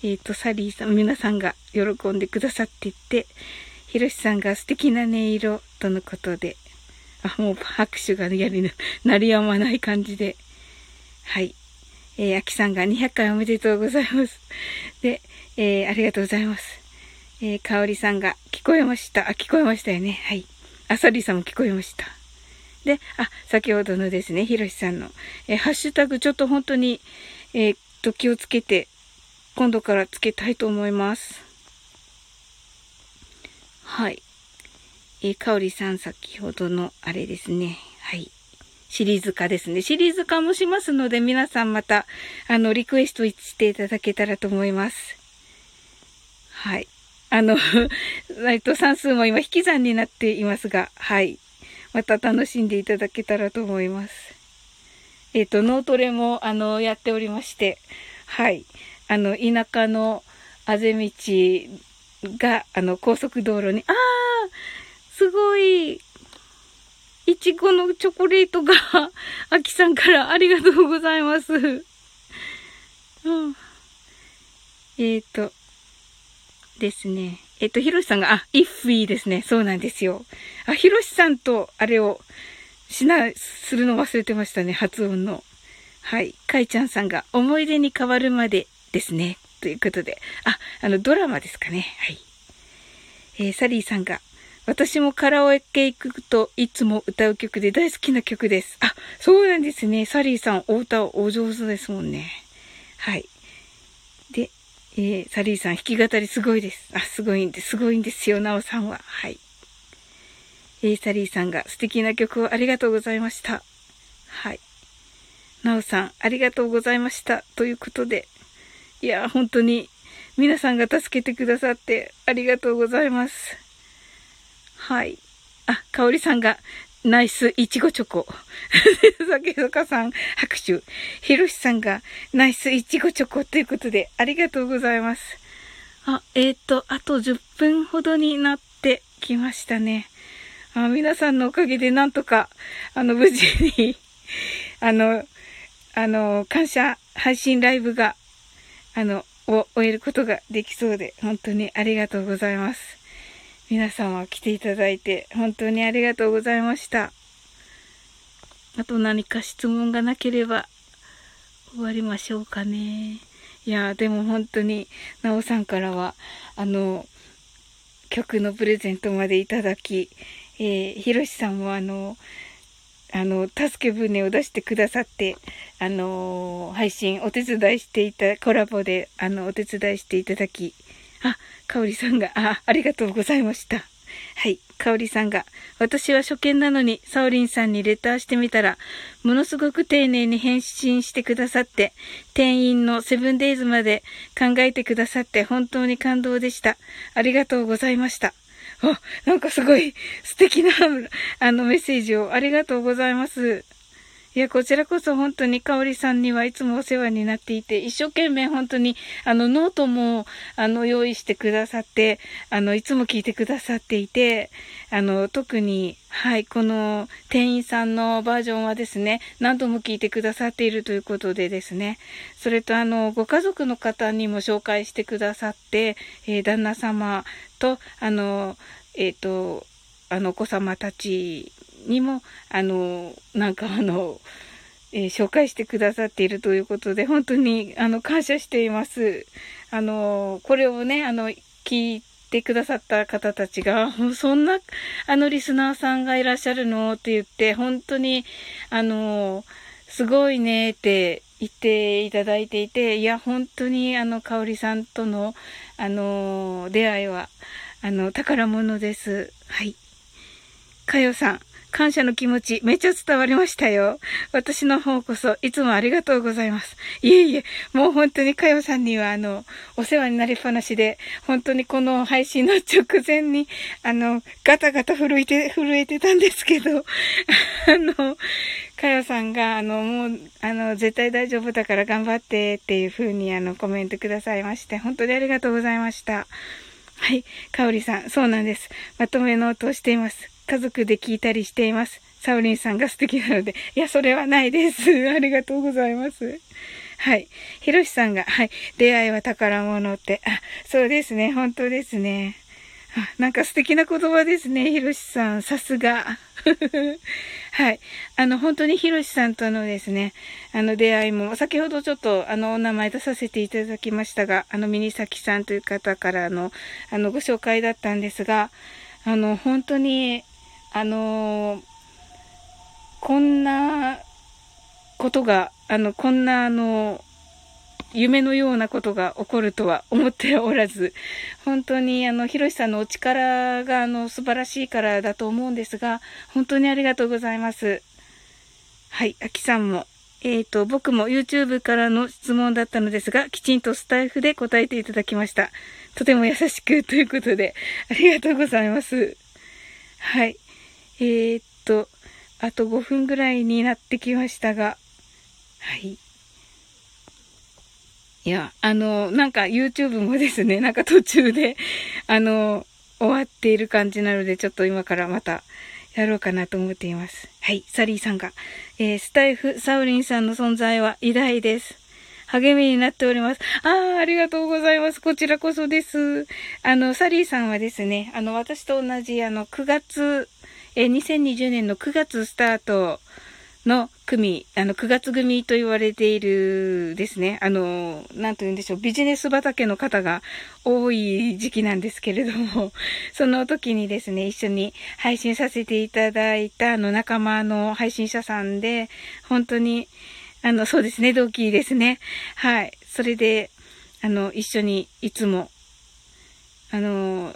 えー、っと、サリーさん、皆さんが喜んでくださっていて、ひろしさんが素敵な音色とのことで、あ、もう拍手がやりな、鳴りやまない感じで。はい。えー、あきさんが200回おめでとうございます。で、えー、ありがとうございます。えー、かおりさんが聞こえました。あ、聞こえましたよね。はい。あさりさんも聞こえました。で、あ、先ほどのですね、ひろしさんの、えーハッシュタグちょっと本当に、えーっと、気をつけて、今度からつけたいと思います。はい。えー、かおりさん先ほどのあれですね。はい。シリーズ化ですね。シリーズ化もしますので、皆さんまた、あの、リクエストしていただけたらと思います。はい。あの、えっと、算数も今引き算になっていますが、はい。また楽しんでいただけたらと思います。えっと、脳トレも、あの、やっておりまして、はい。あの、田舎のあぜ道が、あの、高速道路に、あーすごいいちごのチョコレートが、あきさんからありがとうございます。うん。えっ、と、ですね。えっ、と、ひろしさんが、あ、イッフィーですね。そうなんですよ。あ、ひろしさんと、あれを、しな、するの忘れてましたね。発音の。はい。かいちゃんさんが、思い出に変わるまでですね。ということで。あ、あの、ドラマですかね。はい。えーサリーさんが、私もカラオケ行くといつも歌う曲で大好きな曲です。あ、そうなんですね。サリーさん、お歌お上手ですもんね。はい。で、えーサリーさん、弾き語りすごいです。あ、すごいんです。すごいんですよ、なおさんは。はい。えーサリーさんが素敵な曲をありがとうございました。はい。なおさん、ありがとうございました。ということで、いや、本当に皆さんが助けてくださってありがとうございます。はい。あ、かおりさんが、ナイスいちごチョコ。酒坂さん、拍手。ひろしさんが、ナイスいちごチョコということで、ありがとうございます。あ、えっ、と、あと10分ほどになってきましたね。あ皆さんのおかげでなんとか、あの、無事に、あの、あの、感謝配信ライブが、あの、を終えることができそうで、本当にありがとうございます。皆様来ていただいて、本当にありがとうございました。あと何か質問がなければ、終わりましょうかね。いや、でも本当に、なおさんからは、あの、曲のプレゼントまでいただき、えーひろしさんもあの、あの、助け舟を出してくださって、あのー配信お手伝いしていた、コラボで、あの、お手伝いしていただき、あ、かおりさんが、あ、ありがとうございました。はい。かおりさんが、私は初見なのに、サオリンさんにレターしてみたら、ものすごく丁寧に返信してくださって、店員のセブンデイズまで考えてくださって本当に感動でした。ありがとうございました。あ、なんかすごい素敵な、あのメッセージをありがとうございます。いや、こちらこそ本当に香織さんにはいつもお世話になっていて、一生懸命本当に、あの、ノートも、あの、用意してくださって、あの、いつも聞いてくださっていて、あの、特に、はい、この店員さんのバージョンはですね、何度も聞いてくださっているということでですね、それとあの、ご家族の方にも紹介してくださって、えー旦那様と、あの、えっ、と、あの、お子様たちにも、あの、なんかあの、えー紹介してくださっているということで、本当に、あの、感謝しています。あの、これをね、あの、聞いてくださった方たちが、そんな、あの、リスナーさんがいらっしゃるのって言って、本当に、あの、すごいねって言っていただいていて、いや、本当に、あの、香織さんとの、あの、出会いは、あの、宝物です。はい。かよさん、感謝の気持ちめっちゃ伝わりましたよ。私の方こそいつもありがとうございます。いえいえ、もう本当にかよさんにはあの、お世話になりっぱなしで、本当にこの配信の直前に、あの、ガタガタ震えて、震えてたんですけど、あの、かよさんが、あの、もう、あの、絶対大丈夫だから頑張ってっていう風にあの、コメントくださいまして、本当にありがとうございました。はい。かおりさん、そうなんです。まとめノートをしています。家族で聞いたりしています。サオリンさんが素敵なので。いや、それはないです。ありがとうございます。はい。ひろしさんが、はい。出会いは宝物って。あ、そうですね。本当ですね。あなんか素敵な言葉ですね。ひろしさん、さすが。はい。あの、本当にひろしさんとのですね、あの出会いも、先ほどちょっとあの、お名前出させていただきましたが、あの、ミニサキさんという方からの、あの、ご紹介だったんですが、あの、本当に、あの、こんなことが、あの、こんなあの、夢のようなことが起こるとは思っておらず、本当にあの、ひろしさんのお力があの、素晴らしいからだと思うんですが、本当にありがとうございます。はい、あきさんも。えっ、と、僕も YouTube からの質問だったのですが、きちんとスタイフで答えていただきました。とても優しくということで、ありがとうございます。はい。えー、っと、あと5分ぐらいになってきましたが、はい。いや、あの、なんか YouTube もですね、なんか途中で、あの、終わっている感じなので、ちょっと今からまたやろうかなと思っています。はい、サリーさんが、えースタイフ、サウリンさんの存在は偉大です。励みになっております。ああ、ありがとうございます。こちらこそです。あの、サリーさんはですね、あの、私と同じ、あの、9月、えー2020年の9月スタートの組、あの、9月組と言われているですね、あの、なんと言うんでしょう、ビジネス畑の方が多い時期なんですけれども、その時にですね、一緒に配信させていただいた、あの、仲間の配信者さんで、本当に、あの、そうですね、同期ですね。はい。それで、あの、一緒にいつも、あの、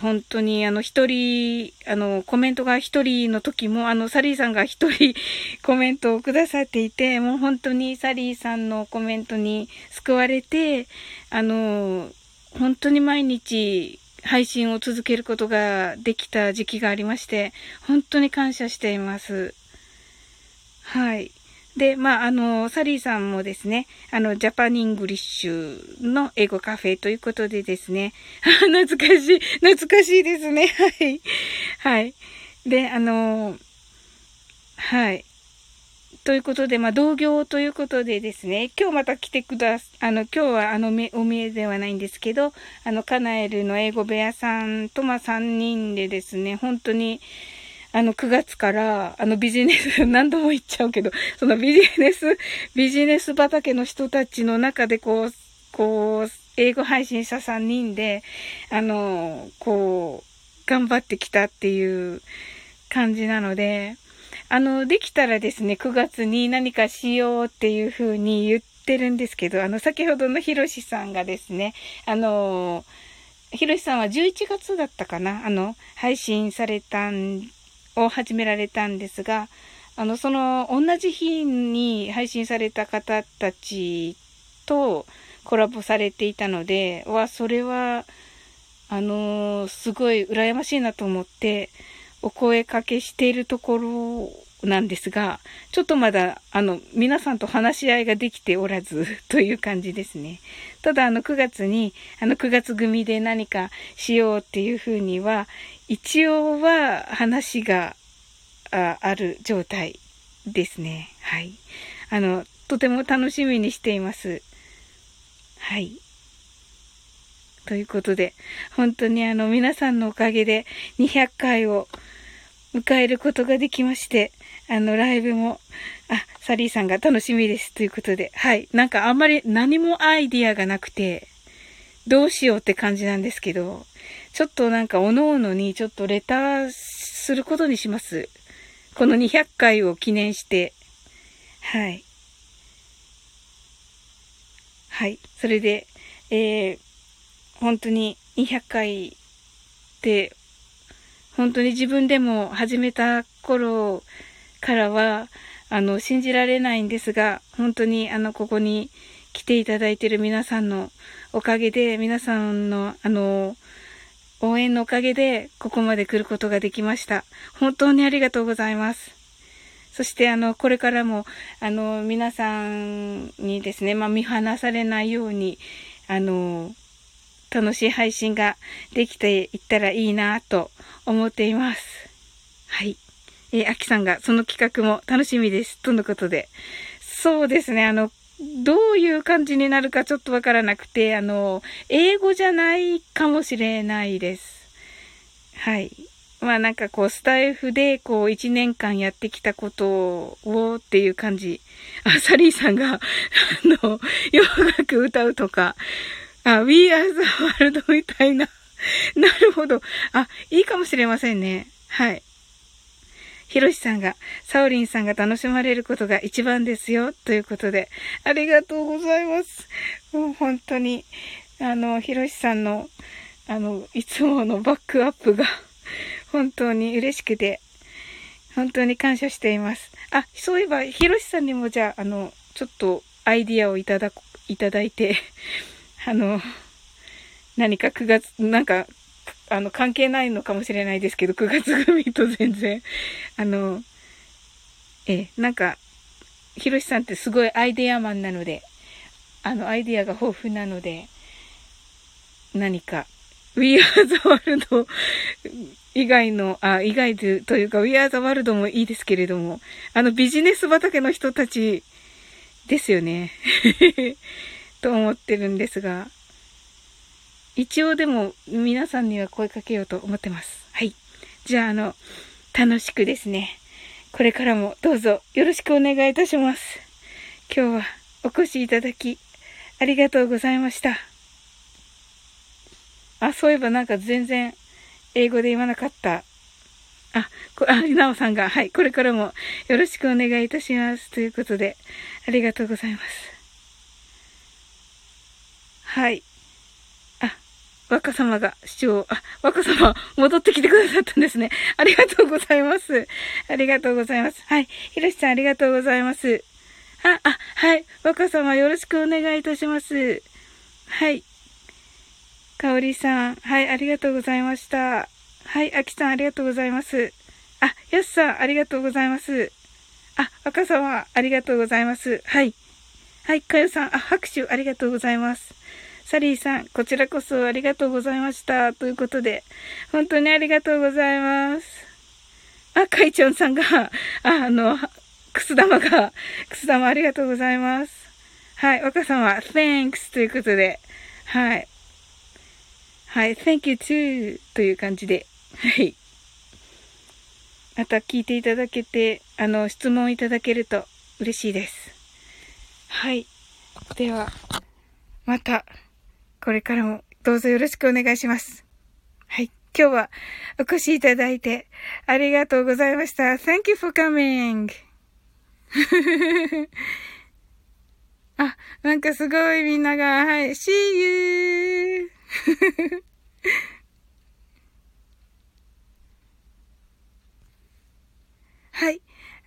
本当にあの一人、あのコメントが一人の時も、あのサリーさんが一人 コメントをくださっていて、もう本当にサリーさんのコメントに救われて、あの、本当に毎日配信を続けることができた時期がありまして、本当に感謝しています。はい。で、まあ、あの、サリーさんもですね、あの、ジャパニングリッシュの英語カフェということでですね、懐かしい、懐かしいですね、はい。はい。で、あの、はい。ということで、まあ、同業ということでですね、今日また来てくだす、あの、今日はあの、お見えではないんですけど、あの、カナエルの英語部屋さんと、まあ、3人でですね、本当に、あの、9月から、あの、ビジネス、何度も言っちゃうけど、そのビジネス、ビジネス畑の人たちの中で、こう、こう、英語配信者3人で、あの、こう、頑張ってきたっていう感じなので、あの、できたらですね、9月に何かしようっていう風に言ってるんですけど、あの、先ほどのひろしさんがですね、あの、ひろしさんは11月だったかなあの、配信されたん、を始められたんですが、あの、その、同じ日に配信された方たちとコラボされていたので、わ、それは、あのーすごい羨ましいなと思って、お声かけしているところなんですが、ちょっとまだ、あの、皆さんと話し合いができておらず、という感じですね。ただ、あの、9月に、あの、9月組で何かしようっていうふうには、一応は話があある状態ですね。はい。あの、とても楽しみにしています。はい。ということで、本当にあの、皆さんのおかげで200回を迎えることができまして、あの、ライブも、あ、サリーさんが楽しみです。ということで、はい。なんかあんまり何もアイディアがなくて、どうしようって感じなんですけど、ちょっとなんか各々にちょっとレターすることにします。この200回を記念して、はい。はい。それで、えー、本当に200回って、本当に自分でも始めた頃からは、あの、信じられないんですが、本当にあの、ここに来ていただいている皆さんのおかげで、皆さんの、あの、応援のおかげで、ここまで来ることができました。本当にありがとうございます。そして、あの、これからも、あの、皆さんにですね、まあ、見放されないように、あの、楽しい配信ができていったらいいなと思っています。はい。えー、アキさんがその企画も楽しみです。とのことで。そうですね、あの、どういう感じになるかちょっとわからなくて、あの、英語じゃないかもしれないです。はい。まあなんかこう、スタイフでこう、一年間やってきたことをっていう感じ。あ、サリーさんが、あの、洋楽歌うとか、あ、We Are the World みたいな。なるほど。あ、いいかもしれませんね。はい。ひろしさんが、サオリンさんが楽しまれることが一番ですよ。ということで、ありがとうございます。もう本当に、あの、ひろしさんの、あの、いつものバックアップが、本当に嬉しくて、本当に感謝しています。あ、そういえば、ひろしさんにもじゃあ、あの、ちょっとアイディアをいただ、いただいて、あの、何か9月、なんか、あの、関係ないのかもしれないですけど、9月組と全然、あの、え、なんか、ひろしさんってすごいアイデアマンなので、あの、アイデアが豊富なので、何か、We Are the World 以外の、あ、以外でというか、We Are the World もいいですけれども、あの、ビジネス畑の人たちですよね。と思ってるんですが、一応でも皆さんには声かけようと思ってます。はい。じゃあ、あの、楽しくですね。これからもどうぞよろしくお願いいたします。今日はお越しいただき、ありがとうございました。あ、そういえばなんか全然英語で言わなかった。あ、こあ、なおさんが、はい、これからもよろしくお願いいたします。ということで、ありがとうございます。はい。若様が視聴、あ、若様戻ってきてくださったんですね。ありがとうございます。ありがとうございます。はい。ひろしさんありがとうございます。あ、あ、はい。若様よろしくお願いいたします。はい。かおりさん、はい、ありがとうございました。はい、あきさんありがとうございます。あ、やすさんありがとうございます。あ、若様ありがとうございます。はい。はい、かよさん、あ、拍手ありがとうございます。サリーさん、こちらこそありがとうございました。ということで、本当にありがとうございます。あ、かいちょんさんが、あ、あの、くす玉が、くす玉ありがとうございます。はい、若様、thanks ということで、はい。はい、thank you too という感じで、はい。また聞いていただけて、あの、質問いただけると嬉しいです。はい。では、また、これからもどうぞよろしくお願いします。はい。今日はお越しいただいてありがとうございました。Thank you for coming! あ、なんかすごいみんなが、はい、see you! はい。あ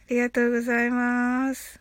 りがとうございます。